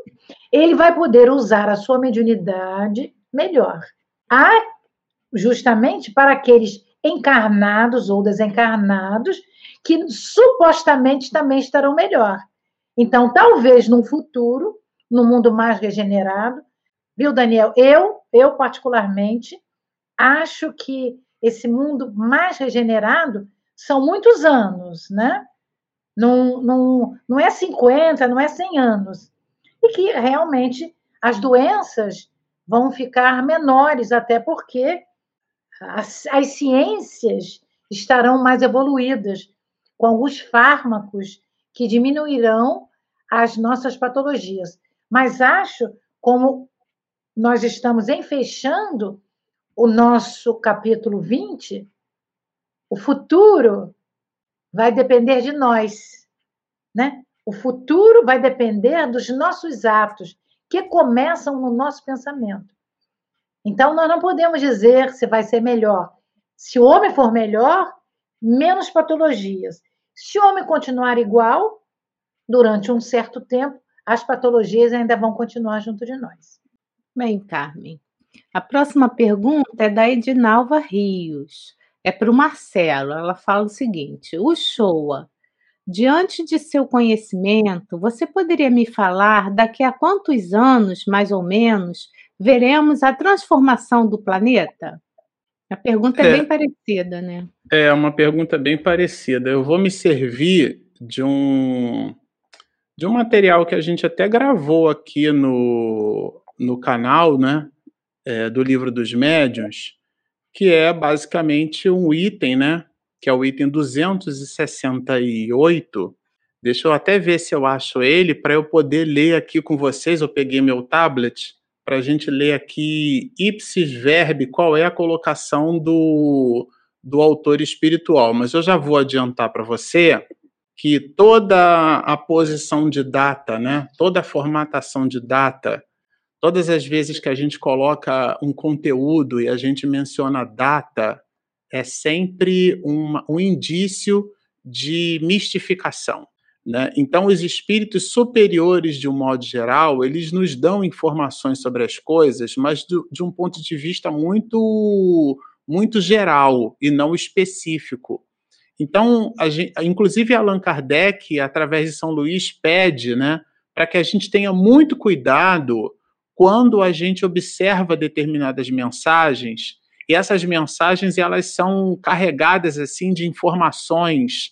ele vai poder usar a sua mediunidade melhor. Há justamente para aqueles encarnados ou desencarnados que supostamente também estarão melhor. Então, talvez no futuro no mundo mais regenerado. Viu, Daniel? Eu, eu particularmente, acho que esse mundo mais regenerado são muitos anos, né? Não, não, não é 50, não é 100 anos. E que realmente as doenças vão ficar menores, até porque as, as ciências estarão mais evoluídas, com alguns fármacos que diminuirão as nossas patologias. Mas acho, como nós estamos enfechando o nosso capítulo 20, o futuro vai depender de nós, né? O futuro vai depender dos nossos atos, que começam no nosso pensamento. Então, nós não podemos dizer se vai ser melhor. Se o homem for melhor, menos patologias. Se o homem continuar igual, durante um certo tempo, as patologias ainda vão continuar junto de nós. Bem, Carmen. A próxima pergunta é da Edinalva Rios. É para o Marcelo. Ela fala o seguinte: o Showa Diante de seu conhecimento, você poderia me falar daqui a quantos anos, mais ou menos, veremos a transformação do planeta? A pergunta é, é bem parecida, né? É uma pergunta bem parecida. Eu vou me servir de um de um material que a gente até gravou aqui no, no canal, né? É, do livro dos médiuns, que é basicamente um item, né? Que é o item 268. Deixa eu até ver se eu acho ele para eu poder ler aqui com vocês. Eu peguei meu tablet para a gente ler aqui ipsis verbi, qual é a colocação do, do autor espiritual. Mas eu já vou adiantar para você que toda a posição de data, né, toda a formatação de data, todas as vezes que a gente coloca um conteúdo e a gente menciona data, é sempre uma, um indício de mistificação. Né? Então, os espíritos superiores, de um modo geral, eles nos dão informações sobre as coisas, mas do, de um ponto de vista muito, muito geral e não específico. Então, gente, inclusive Allan Kardec, através de São Luís, pede né, para que a gente tenha muito cuidado quando a gente observa determinadas mensagens, e essas mensagens elas são carregadas assim de informações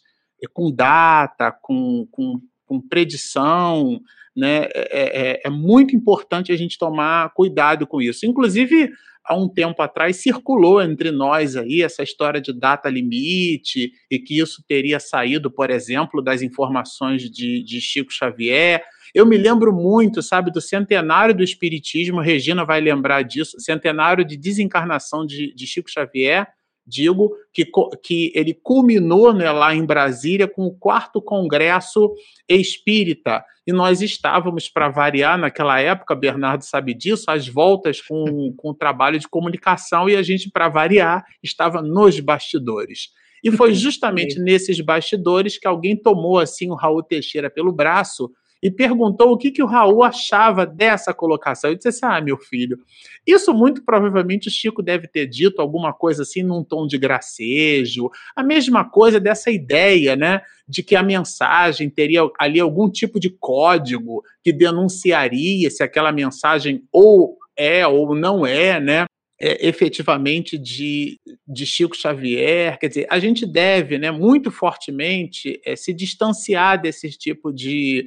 com data, com, com, com predição, né? É, é, é, muito importante a gente tomar cuidado com isso. Inclusive, há um tempo atrás circulou entre nós aí essa história de data limite e que isso teria saído, por exemplo, das informações de, de Chico Xavier. Eu me lembro muito, sabe, do centenário do Espiritismo, Regina vai lembrar disso, centenário de desencarnação de, de Chico Xavier digo que, que ele culminou né, lá em Brasília com o quarto congresso espírita. E nós estávamos, para variar, naquela época, Bernardo sabe disso, às voltas com, <laughs> com o trabalho de comunicação, e a gente, para variar, estava nos bastidores. E foi <laughs> justamente nesses bastidores que alguém tomou assim o Raul Teixeira pelo braço e perguntou o que, que o Raul achava dessa colocação. Eu disse assim: ah, meu filho, isso muito provavelmente o Chico deve ter dito alguma coisa assim num tom de gracejo, a mesma coisa dessa ideia, né, de que a mensagem teria ali algum tipo de código que denunciaria se aquela mensagem ou é ou não é, né? É, efetivamente de, de Chico Xavier. Quer dizer, a gente deve né, muito fortemente é, se distanciar desse tipo de,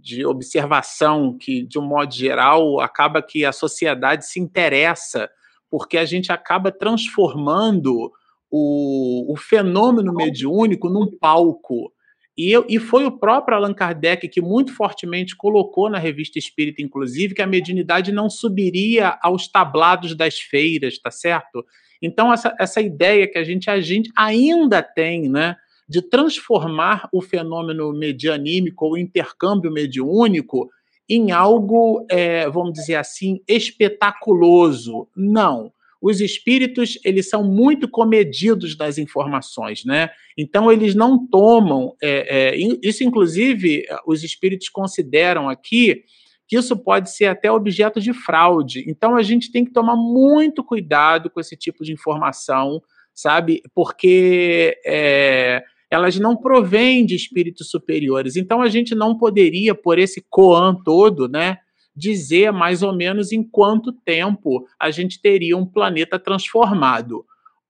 de observação que, de um modo geral, acaba que a sociedade se interessa, porque a gente acaba transformando o, o fenômeno mediúnico num palco. E, eu, e foi o próprio Allan Kardec que muito fortemente colocou na revista Espírita, inclusive, que a mediunidade não subiria aos tablados das feiras, tá certo? Então, essa, essa ideia que a gente, a gente ainda tem, né? De transformar o fenômeno medianímico ou intercâmbio mediúnico em algo, é, vamos dizer assim, espetaculoso. Não. Os espíritos, eles são muito comedidos das informações, né? Então, eles não tomam. É, é, isso, inclusive, os espíritos consideram aqui que isso pode ser até objeto de fraude. Então, a gente tem que tomar muito cuidado com esse tipo de informação, sabe? Porque é, elas não provêm de espíritos superiores. Então a gente não poderia, por esse Coan todo, né, dizer mais ou menos em quanto tempo a gente teria um planeta transformado.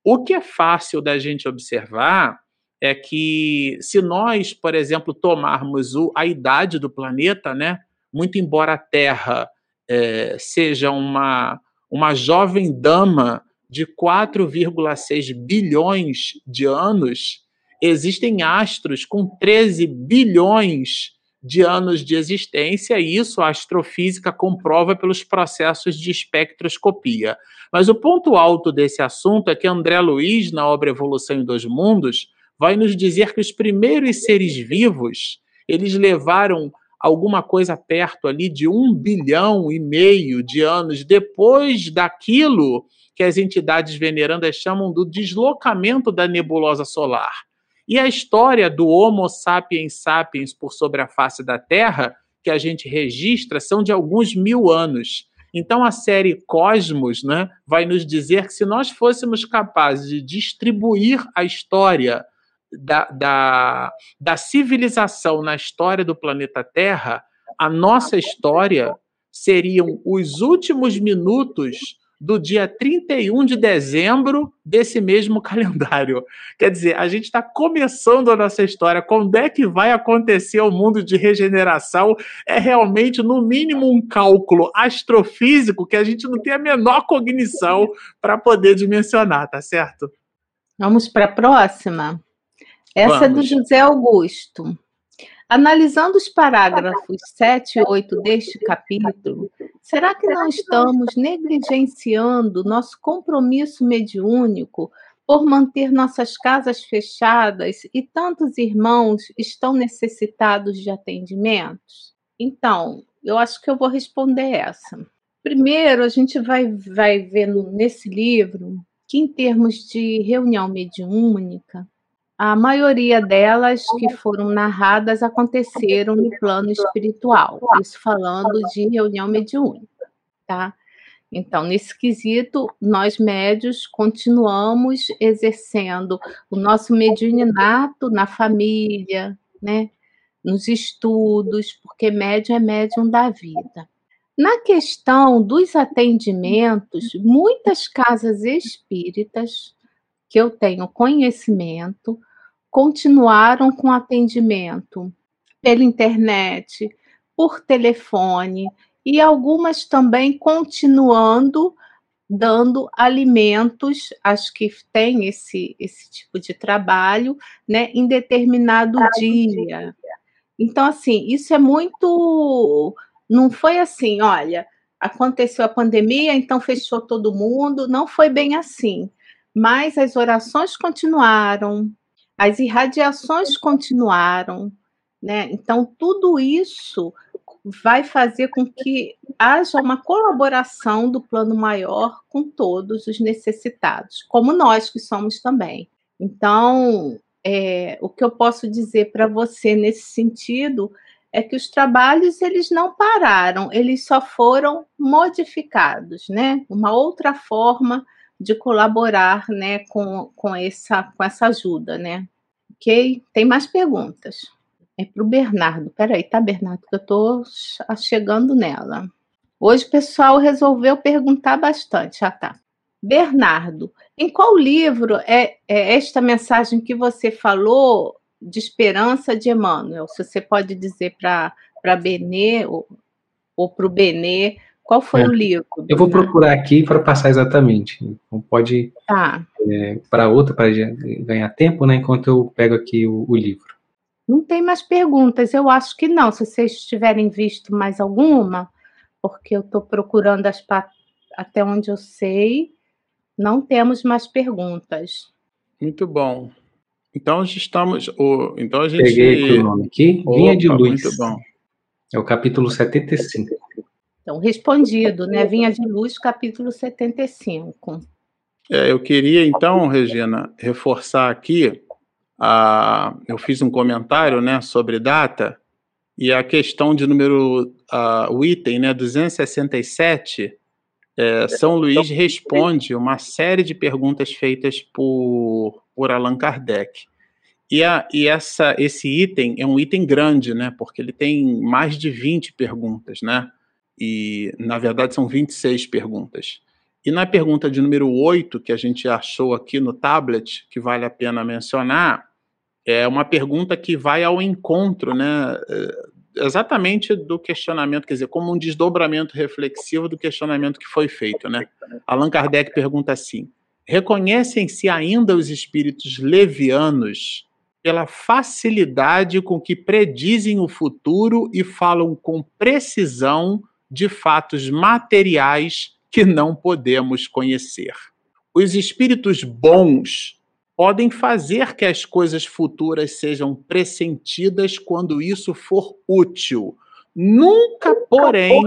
O que é fácil da gente observar é que se nós, por exemplo, tomarmos a idade do planeta, né, muito embora a Terra é, seja uma, uma jovem dama de 4,6 bilhões de anos, existem astros com 13 bilhões de anos de existência, e isso a astrofísica comprova pelos processos de espectroscopia. Mas o ponto alto desse assunto é que André Luiz, na obra Evolução em Dois Mundos, vai nos dizer que os primeiros seres vivos, eles levaram alguma coisa perto ali de um bilhão e meio de anos depois daquilo que as entidades venerandas chamam do deslocamento da nebulosa solar. E a história do Homo sapiens sapiens por sobre a face da Terra, que a gente registra, são de alguns mil anos. Então a série Cosmos né, vai nos dizer que se nós fôssemos capazes de distribuir a história da, da, da civilização na história do planeta Terra, a nossa história seriam os últimos minutos do dia 31 de dezembro desse mesmo <laughs> calendário. Quer dizer, a gente está começando a nossa história. Quando é que vai acontecer o mundo de regeneração? É realmente, no mínimo, um cálculo astrofísico que a gente não tem a menor cognição para poder dimensionar, tá certo? Vamos para a próxima? Essa Vamos. é do José Augusto. Analisando os parágrafos 7 e 8 deste capítulo, será que não estamos negligenciando nosso compromisso mediúnico por manter nossas casas fechadas e tantos irmãos estão necessitados de atendimentos? Então, eu acho que eu vou responder essa. Primeiro, a gente vai, vai ver nesse livro que, em termos de reunião mediúnica, a maioria delas que foram narradas aconteceram no plano espiritual, isso falando de reunião mediúnica, tá? Então, nesse quesito, nós médios continuamos exercendo o nosso mediuninato na família, né? Nos estudos, porque médium é médium da vida. Na questão dos atendimentos, muitas casas espíritas que eu tenho conhecimento continuaram com atendimento pela internet, por telefone e algumas também continuando dando alimentos, acho que tem esse, esse tipo de trabalho, né, em determinado dia. Então, assim, isso é muito. Não foi assim, olha, aconteceu a pandemia, então fechou todo mundo. Não foi bem assim. Mas as orações continuaram, as irradiações continuaram, né? Então, tudo isso vai fazer com que haja uma colaboração do plano maior com todos os necessitados, como nós que somos também. Então, é, o que eu posso dizer para você nesse sentido é que os trabalhos eles não pararam, eles só foram modificados, né? Uma outra forma de colaborar né, com, com, essa, com essa ajuda, né? Ok? Tem mais perguntas. É para o Bernardo. Peraí, tá, Bernardo? Que eu estou chegando nela. Hoje o pessoal resolveu perguntar bastante. Já tá. Bernardo, em qual livro é, é esta mensagem que você falou de esperança de Emmanuel? Se você pode dizer para Benê ou, ou para o Benê qual foi é. o livro? Eu vou procurar aqui para passar exatamente. Então pode tá. é, para outra para ganhar tempo, né? Enquanto eu pego aqui o, o, livro. Não tem mais perguntas. Eu acho que não. Se vocês tiverem visto mais alguma, porque eu estou procurando as até onde eu sei, não temos mais perguntas. Muito bom. Então estamos. O, então a gente. Peguei aqui o nome aqui. Opa, Vinha de Luz. Muito bom. É o capítulo 75. Então, respondido, né? Vinha de Luz, capítulo 75. É, eu queria, então, Regina, reforçar aqui. A, eu fiz um comentário né, sobre data e a questão de número, a, o item né, 267, é, São Luís responde uma série de perguntas feitas por, por Allan Kardec. E, a, e essa, esse item é um item grande, né? Porque ele tem mais de 20 perguntas, né? E na verdade são 26 perguntas. E na pergunta de número 8, que a gente achou aqui no tablet, que vale a pena mencionar, é uma pergunta que vai ao encontro, né, é, exatamente do questionamento, quer dizer, como um desdobramento reflexivo do questionamento que foi feito, né? Allan Kardec pergunta assim: reconhecem-se ainda os espíritos levianos pela facilidade com que predizem o futuro e falam com precisão de fatos materiais que não podemos conhecer. Os espíritos bons podem fazer que as coisas futuras sejam pressentidas quando isso for útil. Nunca, porém,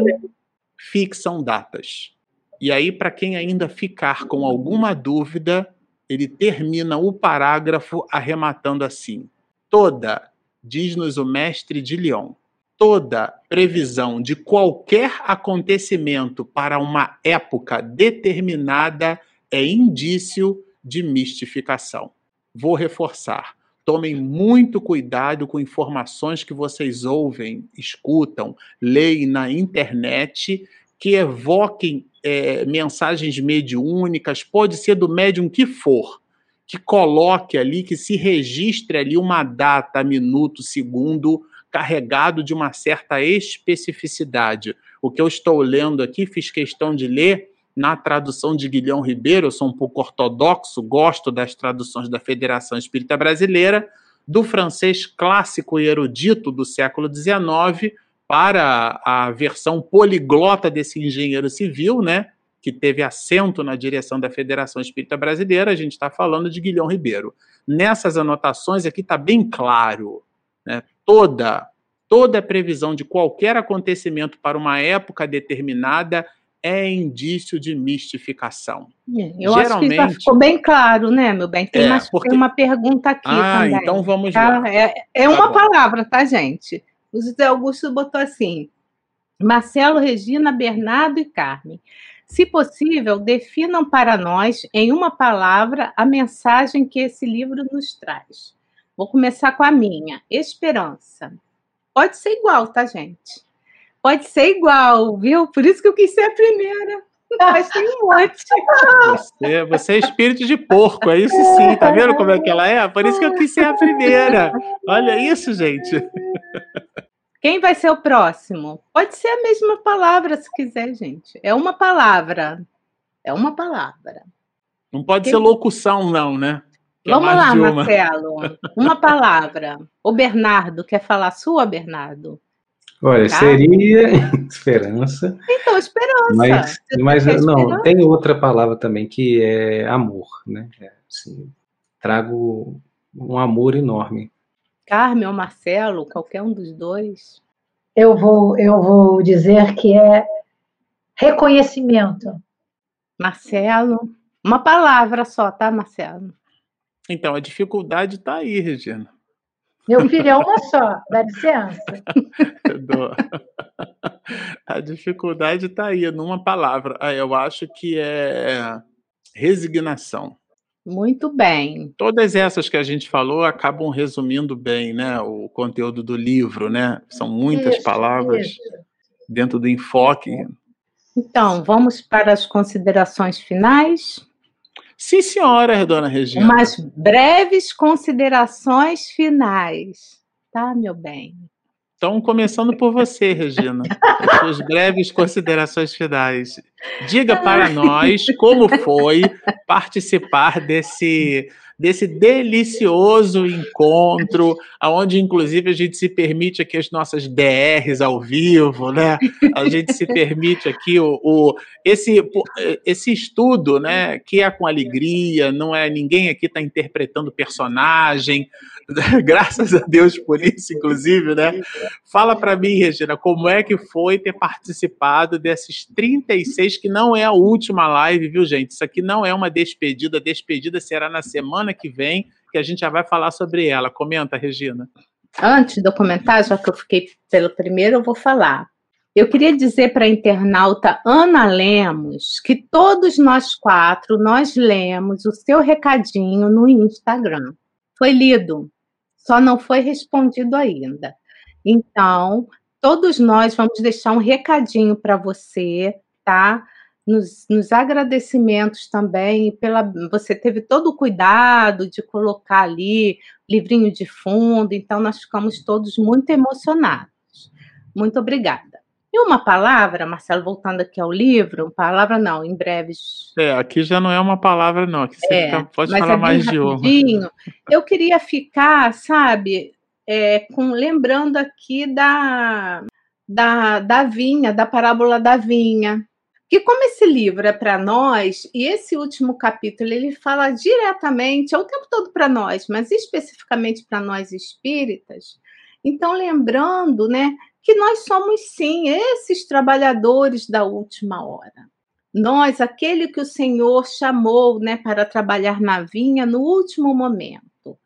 fixam datas. E aí, para quem ainda ficar com alguma dúvida, ele termina o parágrafo arrematando assim: Toda, diz-nos o mestre de Lyon, toda previsão de qualquer acontecimento para uma época determinada é indício de mistificação. Vou reforçar. tomem muito cuidado com informações que vocês ouvem, escutam, leem na internet, que evoquem é, mensagens mediúnicas, pode ser do médium que for, que coloque ali, que se registre ali uma data, minuto, segundo, carregado de uma certa especificidade. O que eu estou lendo aqui, fiz questão de ler na tradução de Guilhão Ribeiro, eu sou um pouco ortodoxo, gosto das traduções da Federação Espírita Brasileira, do francês clássico e erudito do século XIX para a versão poliglota desse engenheiro civil, né, que teve assento na direção da Federação Espírita Brasileira, a gente está falando de Guilhão Ribeiro. Nessas anotações aqui está bem claro, né, toda toda previsão de qualquer acontecimento para uma época determinada é indício de mistificação. É, eu Geralmente, acho que já ficou bem claro, né, meu bem? Tem, é, mais, porque... tem uma pergunta aqui ah, também. então vamos tá? lá. É, é tá uma palavra, tá, gente? O José Augusto botou assim, Marcelo, Regina, Bernardo e Carmen. Se possível, definam para nós, em uma palavra, a mensagem que esse livro nos traz. Vou começar com a minha, esperança. Pode ser igual, tá, gente? Pode ser igual, viu? Por isso que eu quis ser a primeira. Mas tem um monte. Você, você é espírito de porco, é isso sim. Tá vendo como é que ela é? Por isso que eu quis ser a primeira. Olha isso, gente. Quem vai ser o próximo? Pode ser a mesma palavra, se quiser, gente. É uma palavra. É uma palavra. Não pode Quem... ser locução, não, né? Que é Vamos é lá, uma. Marcelo. Uma palavra. O Bernardo, quer falar sua, Bernardo? Olha, tá? seria <laughs> esperança. Então, esperança. Mas, mas não, esperança? tem outra palavra também que é amor, né? É, assim, trago um amor enorme. Carmen ou Marcelo, qualquer um dos dois. Eu vou, eu vou dizer que é reconhecimento. Marcelo, uma palavra só, tá, Marcelo? Então, a dificuldade está aí, Regina. Meu filho é uma só, dá licença. <laughs> A dificuldade está aí, numa palavra. Ah, eu acho que é resignação. Muito bem. Todas essas que a gente falou acabam resumindo bem, né, o conteúdo do livro, né? São muitas isso, palavras isso. dentro do enfoque. Então, vamos para as considerações finais. Sim, senhora, dona Regina. Umas breves considerações finais, tá, meu bem? Então, começando por você, Regina, as suas breves considerações finais. Diga para nós como foi participar desse desse delicioso encontro, aonde inclusive a gente se permite aqui as nossas DRs ao vivo, né? A gente se permite aqui o, o esse, esse estudo, né? Que é com alegria, não é ninguém aqui está interpretando personagem, <laughs> graças a Deus por isso, inclusive, né? Fala para mim, Regina, como é que foi ter participado desses 36, que não é a última live, viu, gente? Isso aqui não é uma despedida, a despedida será na semana que vem, que a gente já vai falar sobre ela. Comenta, Regina. Antes do comentário, já que eu fiquei pelo primeiro, eu vou falar. Eu queria dizer para a internauta Ana Lemos que todos nós quatro, nós lemos o seu recadinho no Instagram. Foi lido, só não foi respondido ainda. Então, todos nós vamos deixar um recadinho para você, tá? Nos, nos, agradecimentos também, pela você teve todo o cuidado de colocar ali livrinho de fundo, então nós ficamos todos muito emocionados. Muito obrigada. E uma palavra, Marcelo, voltando aqui ao livro, palavra não, em breves. É, aqui já não é uma palavra, não. Aqui você é, fica, pode falar é mais de uma. Eu queria ficar, sabe, é, com, lembrando aqui da, da, da vinha, da parábola da vinha. Que como esse livro é para nós, e esse último capítulo ele fala diretamente, é o tempo todo para nós, mas especificamente para nós espíritas, então lembrando, né, que nós somos sim esses trabalhadores da última hora. Nós, aquele que o Senhor chamou né, para trabalhar na vinha no último momento.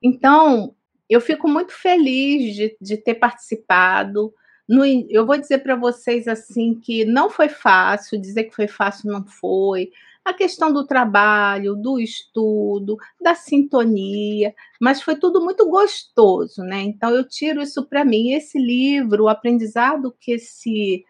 Então, eu fico muito feliz de, de ter participado. No, eu vou dizer para vocês assim que não foi fácil, dizer que foi fácil não foi. A questão do trabalho, do estudo, da sintonia, mas foi tudo muito gostoso, né? Então eu tiro isso para mim. Esse livro, o aprendizado que esse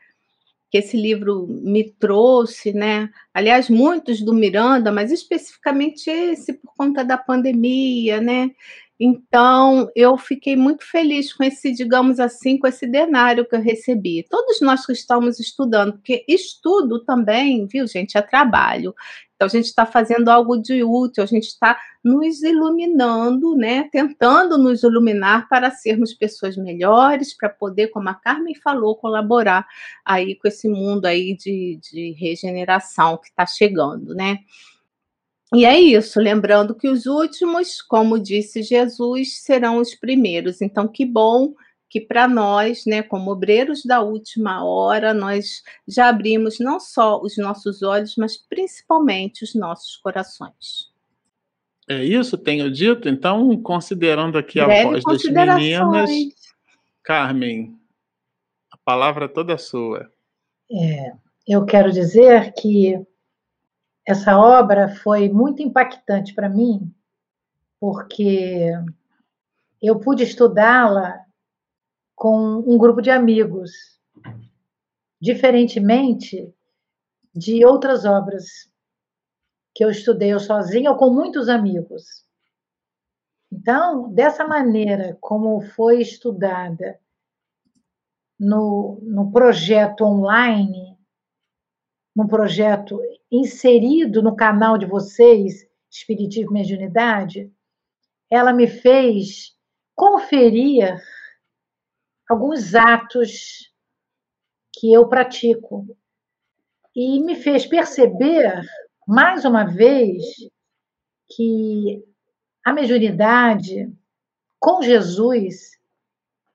que esse livro me trouxe, né? Aliás, muitos do Miranda, mas especificamente esse por conta da pandemia, né? Então, eu fiquei muito feliz com esse, digamos assim, com esse denário que eu recebi. Todos nós que estamos estudando, porque estudo também, viu, gente, é trabalho. Então, a gente está fazendo algo de útil, a gente está nos iluminando, né? Tentando nos iluminar para sermos pessoas melhores, para poder, como a Carmen falou, colaborar aí com esse mundo aí de, de regeneração que está chegando, né? E é isso, lembrando que os últimos, como disse Jesus, serão os primeiros. Então, que bom que para nós, né, como obreiros da última hora, nós já abrimos não só os nossos olhos, mas principalmente os nossos corações. É isso, tenho dito. Então, considerando aqui a voz das meninas, Carmen, a palavra toda é sua. É, eu quero dizer que essa obra foi muito impactante para mim, porque eu pude estudá-la com um grupo de amigos, diferentemente de outras obras que eu estudei eu sozinha ou com muitos amigos. Então, dessa maneira como foi estudada no, no projeto online, num projeto inserido no canal de vocês, Espiritismo e Mediunidade, ela me fez conferir alguns atos que eu pratico e me fez perceber, mais uma vez, que a mediunidade com Jesus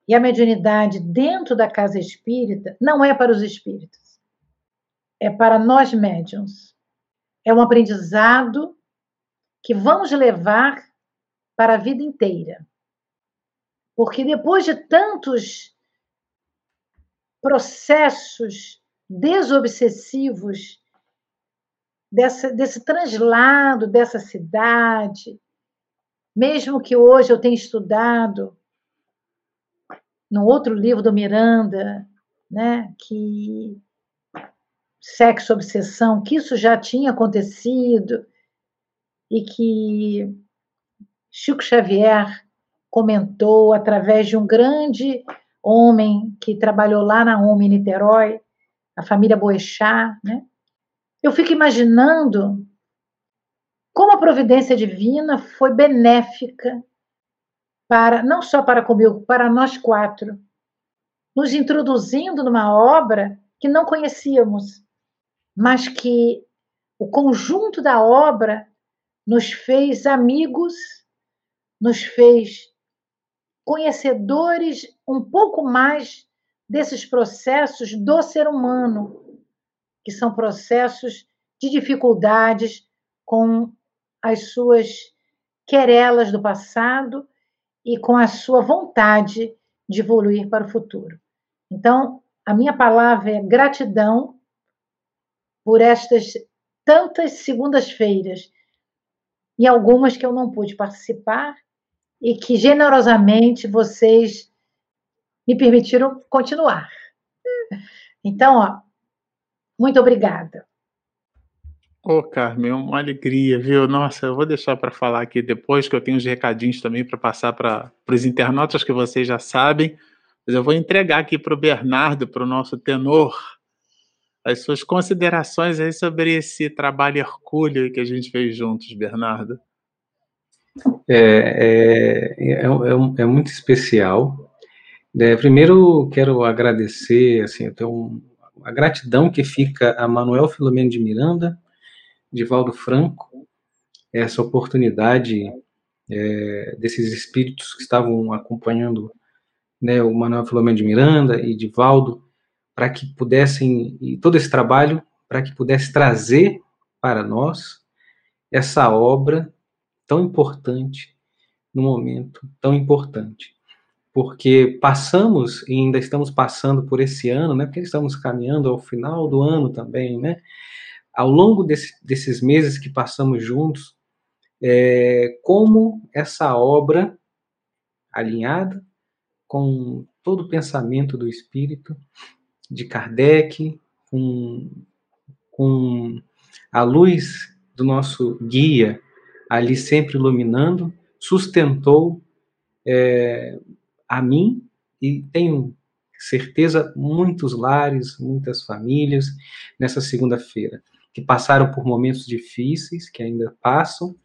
e a mediunidade dentro da casa espírita não é para os espíritos é para nós médiums. É um aprendizado que vamos levar para a vida inteira. Porque depois de tantos processos desobsessivos, dessa, desse translado dessa cidade, mesmo que hoje eu tenha estudado no outro livro do Miranda, né, que sexo obsessão, que isso já tinha acontecido e que Chico Xavier comentou através de um grande homem que trabalhou lá na OMI Niterói, a família Boechat, né? Eu fico imaginando como a providência divina foi benéfica para não só para comigo, para nós quatro, nos introduzindo numa obra que não conhecíamos mas que o conjunto da obra nos fez amigos, nos fez conhecedores um pouco mais desses processos do ser humano, que são processos de dificuldades com as suas querelas do passado e com a sua vontade de evoluir para o futuro. Então, a minha palavra é gratidão por estas tantas segundas-feiras e algumas que eu não pude participar e que generosamente vocês me permitiram continuar. Então, ó, muito obrigada. Ô, oh, Carmen, uma alegria, viu? Nossa, eu vou deixar para falar aqui depois, que eu tenho uns recadinhos também para passar para os internautas que vocês já sabem. Mas eu vou entregar aqui para o Bernardo, para o nosso tenor, as suas considerações aí sobre esse trabalho hercúleo que a gente fez juntos, Bernardo. É, é, é, é, é muito especial. É, primeiro, quero agradecer, assim, eu tenho a gratidão que fica a Manuel Filomeno de Miranda, de Valdo Franco, essa oportunidade é, desses espíritos que estavam acompanhando né, o Manuel Filomeno de Miranda e de Valdo, para que pudessem, e todo esse trabalho, para que pudesse trazer para nós essa obra tão importante, num momento tão importante. Porque passamos, e ainda estamos passando por esse ano, né, porque estamos caminhando ao final do ano também, né, ao longo desse, desses meses que passamos juntos, é, como essa obra alinhada com todo o pensamento do Espírito de Kardec, com, com a luz do nosso guia ali sempre iluminando, sustentou é, a mim e tenho certeza muitos lares, muitas famílias nessa segunda-feira que passaram por momentos difíceis, que ainda passam,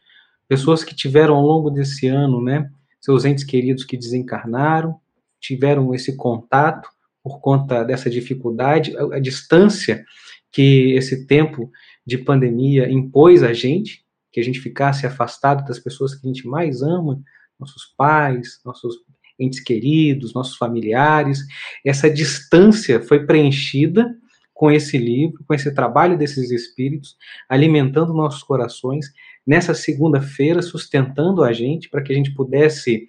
pessoas que tiveram ao longo desse ano, né, seus entes queridos que desencarnaram, tiveram esse contato por conta dessa dificuldade, a, a distância que esse tempo de pandemia impôs a gente, que a gente ficasse afastado das pessoas que a gente mais ama, nossos pais, nossos entes queridos, nossos familiares. Essa distância foi preenchida com esse livro, com esse trabalho desses espíritos, alimentando nossos corações, nessa segunda-feira, sustentando a gente para que a gente pudesse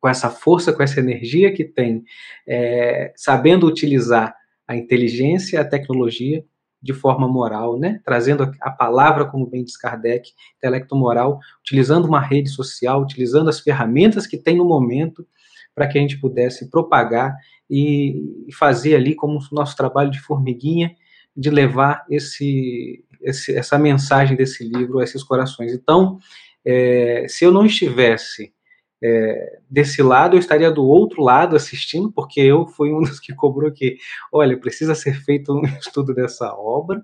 com essa força, com essa energia que tem, é, sabendo utilizar a inteligência, a tecnologia de forma moral, né? trazendo a palavra, como bem diz Kardec, intelecto moral, utilizando uma rede social, utilizando as ferramentas que tem no momento para que a gente pudesse propagar e, fazer ali como o nosso trabalho de formiguinha, de levar esse, esse, essa mensagem desse livro a esses corações. Então, é, se eu não estivesse é, desse lado, eu estaria do outro lado assistindo, porque eu fui um <laughs> dos que cobrou que, olha, precisa ser feito um <laughs> estudo dessa obra,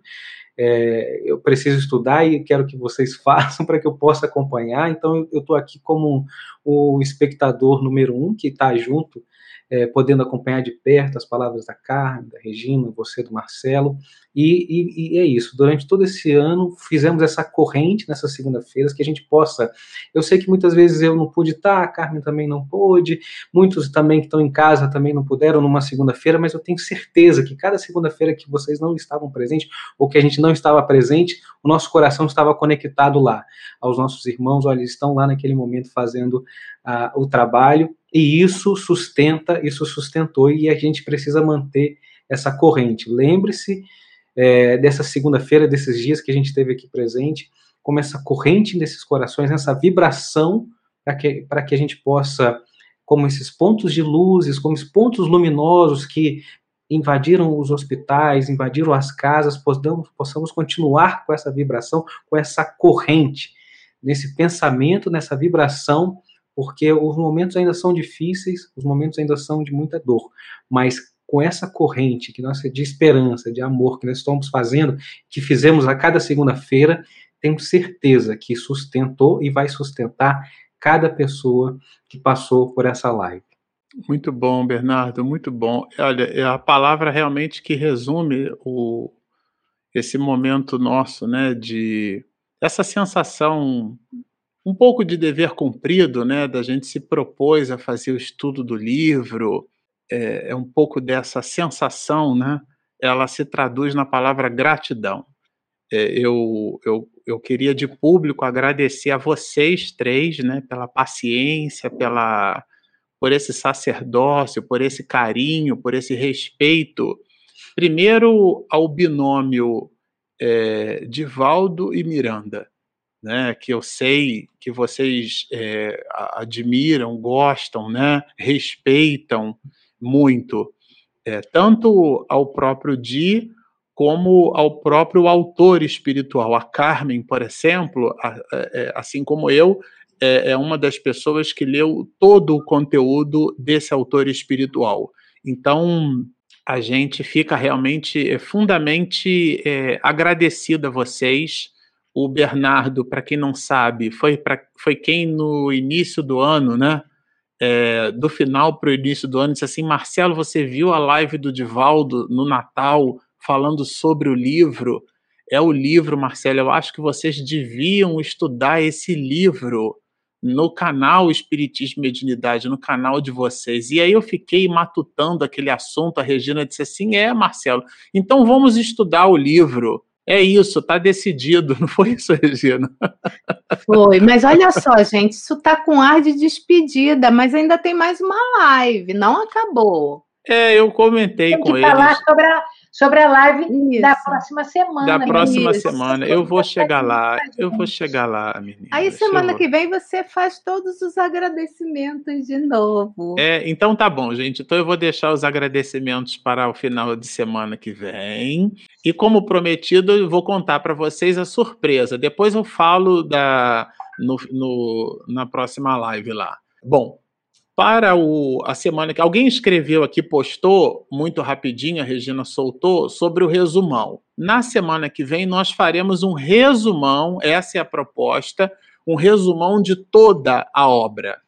é, eu preciso estudar e quero que vocês <laughs> façam para que eu possa acompanhar. Então, eu estou aqui como o espectador número um que está junto é, podendo acompanhar de perto as palavras da Carmen, da Regina, você, do Marcelo, e, e, e é isso. Durante todo esse ano, fizemos essa corrente nessas segunda-feiras, que a gente possa. Eu sei que muitas vezes eu não pude estar, a Carmen também não pôde, muitos também que estão em casa também não puderam numa segunda-feira, mas eu tenho certeza que cada segunda-feira que vocês não estavam presentes, ou que a gente não estava presente, o nosso coração estava conectado lá, aos nossos irmãos, olha, eles estão lá naquele momento fazendo uh, o trabalho, e isso sustenta, isso sustentou, e a gente precisa manter essa corrente. Lembre-se é, dessa segunda-feira, desses dias que a gente teve aqui presente, como essa corrente desses corações, essa vibração, para que, que a gente possa, como esses pontos de luzes, como esses pontos luminosos que invadiram os hospitais, invadiram as casas, possamos, possamos continuar com essa vibração, com essa corrente, nesse pensamento, nessa vibração porque os momentos ainda são difíceis, os momentos ainda são de muita dor, mas com essa corrente que nós de esperança, de amor que nós estamos fazendo, que fizemos a cada segunda-feira, tenho certeza que sustentou e vai sustentar cada pessoa que passou por essa live. Muito bom, Bernardo, muito bom. Olha, é a palavra realmente que resume o, esse momento nosso, né, de essa sensação um pouco de dever cumprido, né, da gente se propôs a fazer o estudo do livro, é, é um pouco dessa sensação, né, ela se traduz na palavra gratidão. É, eu, eu, eu queria de público agradecer a vocês três, né, pela paciência, pela por esse sacerdócio, por esse carinho, por esse respeito. Primeiro ao binômio é, Divaldo e Miranda né, que eu sei que vocês é, admiram, gostam, né, respeitam muito, é, tanto ao próprio Di como ao próprio autor espiritual. A Carmen, por exemplo, a, é, assim como eu, é, é uma das pessoas que leu todo o conteúdo desse autor espiritual. Então, a gente fica realmente é, fundamente é, agradecido a vocês o Bernardo, para quem não sabe, foi, pra, foi quem no início do ano, né? É, do final para o início do ano, disse assim: Marcelo, você viu a live do Divaldo no Natal falando sobre o livro? É o livro, Marcelo. Eu acho que vocês deviam estudar esse livro no canal Espiritismo e Mediunidade, no canal de vocês. E aí eu fiquei matutando aquele assunto. A Regina disse assim: É, Marcelo, então vamos estudar o livro. É isso, tá decidido, <laughs> não foi isso, Regina? Foi, mas olha só, gente, isso tá com ar de despedida, mas ainda tem mais uma live, não acabou. É, eu comentei tem com que eles. falar sobre a, sobre a live Isso. da próxima semana. Da próxima semana. Eu vou chegar lá. Eu vou chegar lá, menina. Aí semana que vem você faz todos os agradecimentos de novo. É, então tá bom, gente. Então eu vou deixar os agradecimentos para o final de semana que vem. E como prometido, eu vou contar para vocês a surpresa. Depois eu falo da no, no, na próxima live lá. Bom, para o, a semana que alguém escreveu aqui, postou muito rapidinho, a Regina soltou, sobre o resumão. Na semana que vem, nós faremos um resumão, essa é a proposta, um resumão de toda a obra.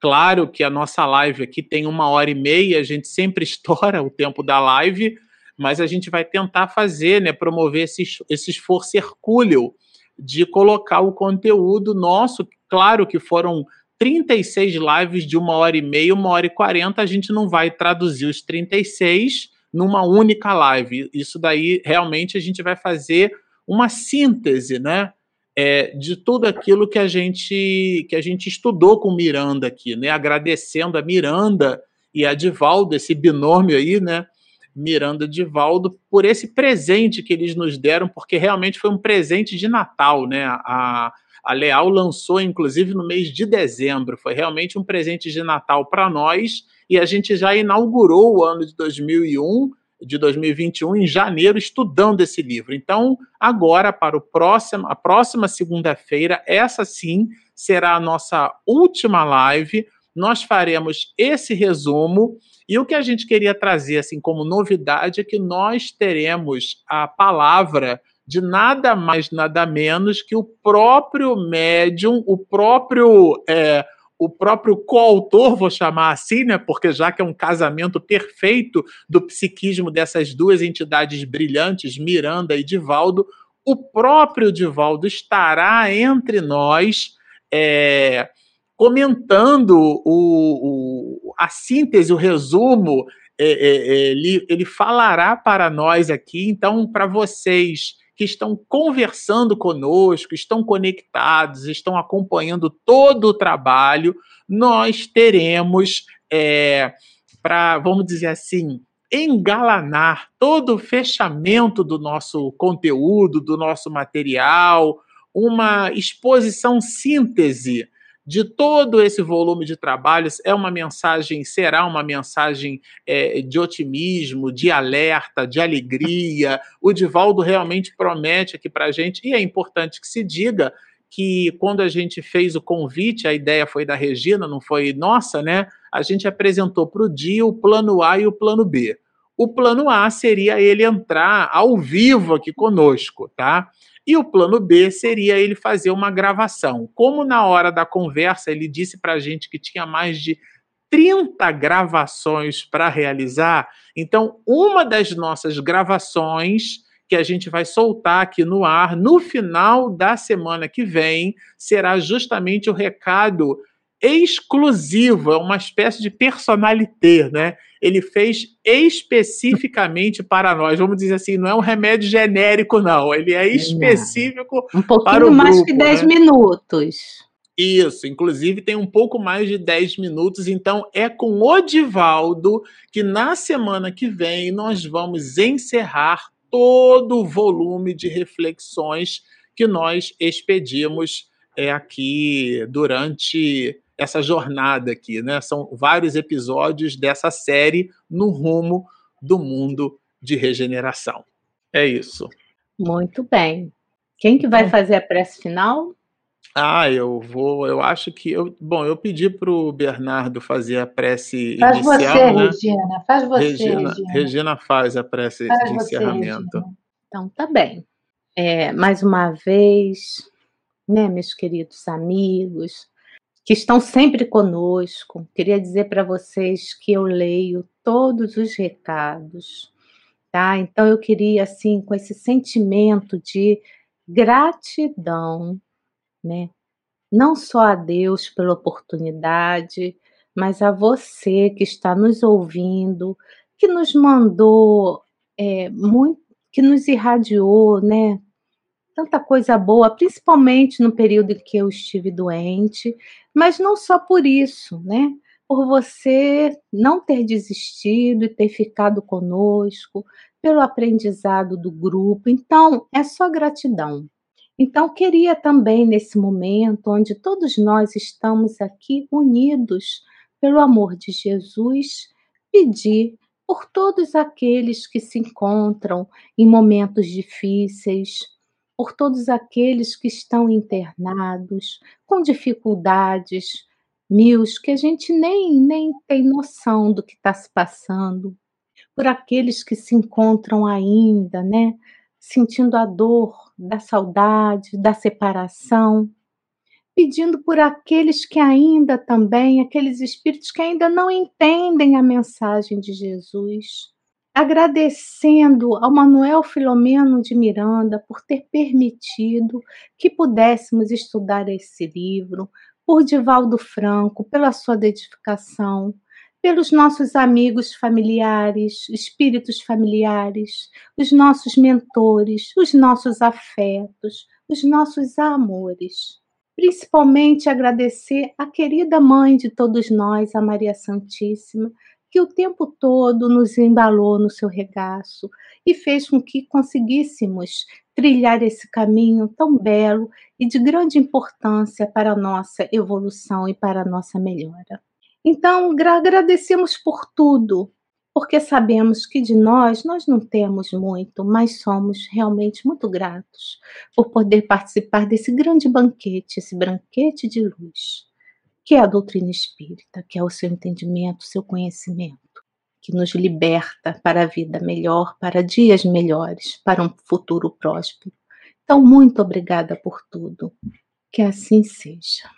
Claro que a nossa live aqui tem uma hora e meia, a gente sempre <laughs> estoura o tempo da live, mas a gente vai tentar fazer, né, promover esse, esse esforço hercúleo de colocar o conteúdo nosso. Claro que foram 36 lives de uma hora e meia, uma hora e quarenta. A gente não vai traduzir os 36 numa única live. Isso daí realmente a gente vai fazer uma síntese, né? É, de tudo aquilo que a gente que a gente estudou com Miranda aqui, né? Agradecendo a Miranda e a Divaldo, esse binômio aí, né? Miranda Divaldo por esse presente que eles nos deram, porque realmente foi um presente de Natal, né? A, a Leal lançou, inclusive, no mês de dezembro. Foi realmente um presente de Natal para nós e a gente já inaugurou o ano de 2001, de 2021, em janeiro, estudando esse livro. Então, agora, para o próximo, a próxima segunda-feira, essa sim será a nossa última live. Nós faremos esse resumo e o que a gente queria trazer assim como novidade é que nós teremos a palavra de nada mais, nada menos que o próprio médium, o próprio é, o próprio coautor, vou chamar assim, né? Porque já que é um casamento perfeito do psiquismo dessas duas entidades brilhantes, Miranda e Divaldo, o próprio Divaldo estará entre nós. É, comentando o, o, a síntese, o resumo, é, é, é, ele, ele falará para nós aqui. Então, para vocês que estão conversando conosco, estão conectados, estão acompanhando todo o trabalho, nós teremos, é, para, vamos dizer assim, engalanar todo o fechamento do nosso conteúdo, do nosso material, uma exposição síntese de todo esse volume de trabalhos é uma mensagem, será uma mensagem é, de otimismo, de alerta, de alegria. O Divaldo realmente promete aqui para a gente, e é importante que se diga que quando a gente fez o convite, a ideia foi da Regina, não foi nossa, né? A gente apresentou para o dia o plano A e o plano B. O plano A seria ele entrar ao vivo aqui conosco, tá? E o plano B seria ele fazer uma gravação. Como na hora da conversa ele disse para a gente que tinha mais de 30 gravações para realizar, então uma das nossas gravações que a gente vai soltar aqui no ar no final da semana que vem será justamente o recado exclusivo, é uma espécie de personalité, né? Ele fez especificamente para nós, vamos dizer assim, não é um remédio genérico, não. Ele é específico um pouquinho para o mais grupo, que 10 né? minutos. Isso, inclusive tem um pouco mais de 10 minutos, então é com o Divaldo que na semana que vem nós vamos encerrar todo o volume de reflexões que nós expedimos é, aqui durante essa jornada aqui, né? São vários episódios dessa série no rumo do mundo de regeneração. É isso. Muito bem. Quem que vai então fazer a prece final? Ah, eu vou. Eu acho que eu. Bom, eu pedi para o Bernardo fazer a prece faz inicial. Faz você, né? Regina. Faz você, Regina. Regina, Regina faz a prece faz de você, encerramento. Regina. Então, tá bem. É, mais uma vez, né, meus queridos amigos, que estão sempre conosco. Queria dizer para vocês que eu leio todos os recados, tá? Então eu queria assim, com esse sentimento de gratidão, né? Não só a Deus pela oportunidade, mas a você que está nos ouvindo, que nos mandou é, muito, que nos irradiou, né? Tanta coisa boa, principalmente no período em que eu estive doente, mas não só por isso, né? Por você não ter desistido e ter ficado conosco, pelo aprendizado do grupo. Então, é só gratidão. Então, queria também, nesse momento, onde todos nós estamos aqui unidos pelo amor de Jesus, pedir por todos aqueles que se encontram em momentos difíceis, por todos aqueles que estão internados, com dificuldades mil, que a gente nem, nem tem noção do que está se passando, por aqueles que se encontram ainda, né, sentindo a dor da saudade, da separação, pedindo por aqueles que ainda também, aqueles espíritos que ainda não entendem a mensagem de Jesus, agradecendo ao Manuel Filomeno de Miranda por ter permitido que pudéssemos estudar esse livro, por Divaldo Franco, pela sua dedicação, pelos nossos amigos familiares, espíritos familiares, os nossos mentores, os nossos afetos, os nossos amores. Principalmente agradecer a querida mãe de todos nós, a Maria Santíssima, que o tempo todo nos embalou no seu regaço e fez com que conseguíssemos trilhar esse caminho tão belo e de grande importância para a nossa evolução e para a nossa melhora. Então, agradecemos por tudo, porque sabemos que de nós nós não temos muito, mas somos realmente muito gratos por poder participar desse grande banquete, esse banquete de luz, que é a doutrina espírita, que é o seu entendimento, o seu conhecimento, que nos liberta para a vida melhor, para dias melhores, para um futuro próspero. Então, muito obrigada por tudo. Que assim seja.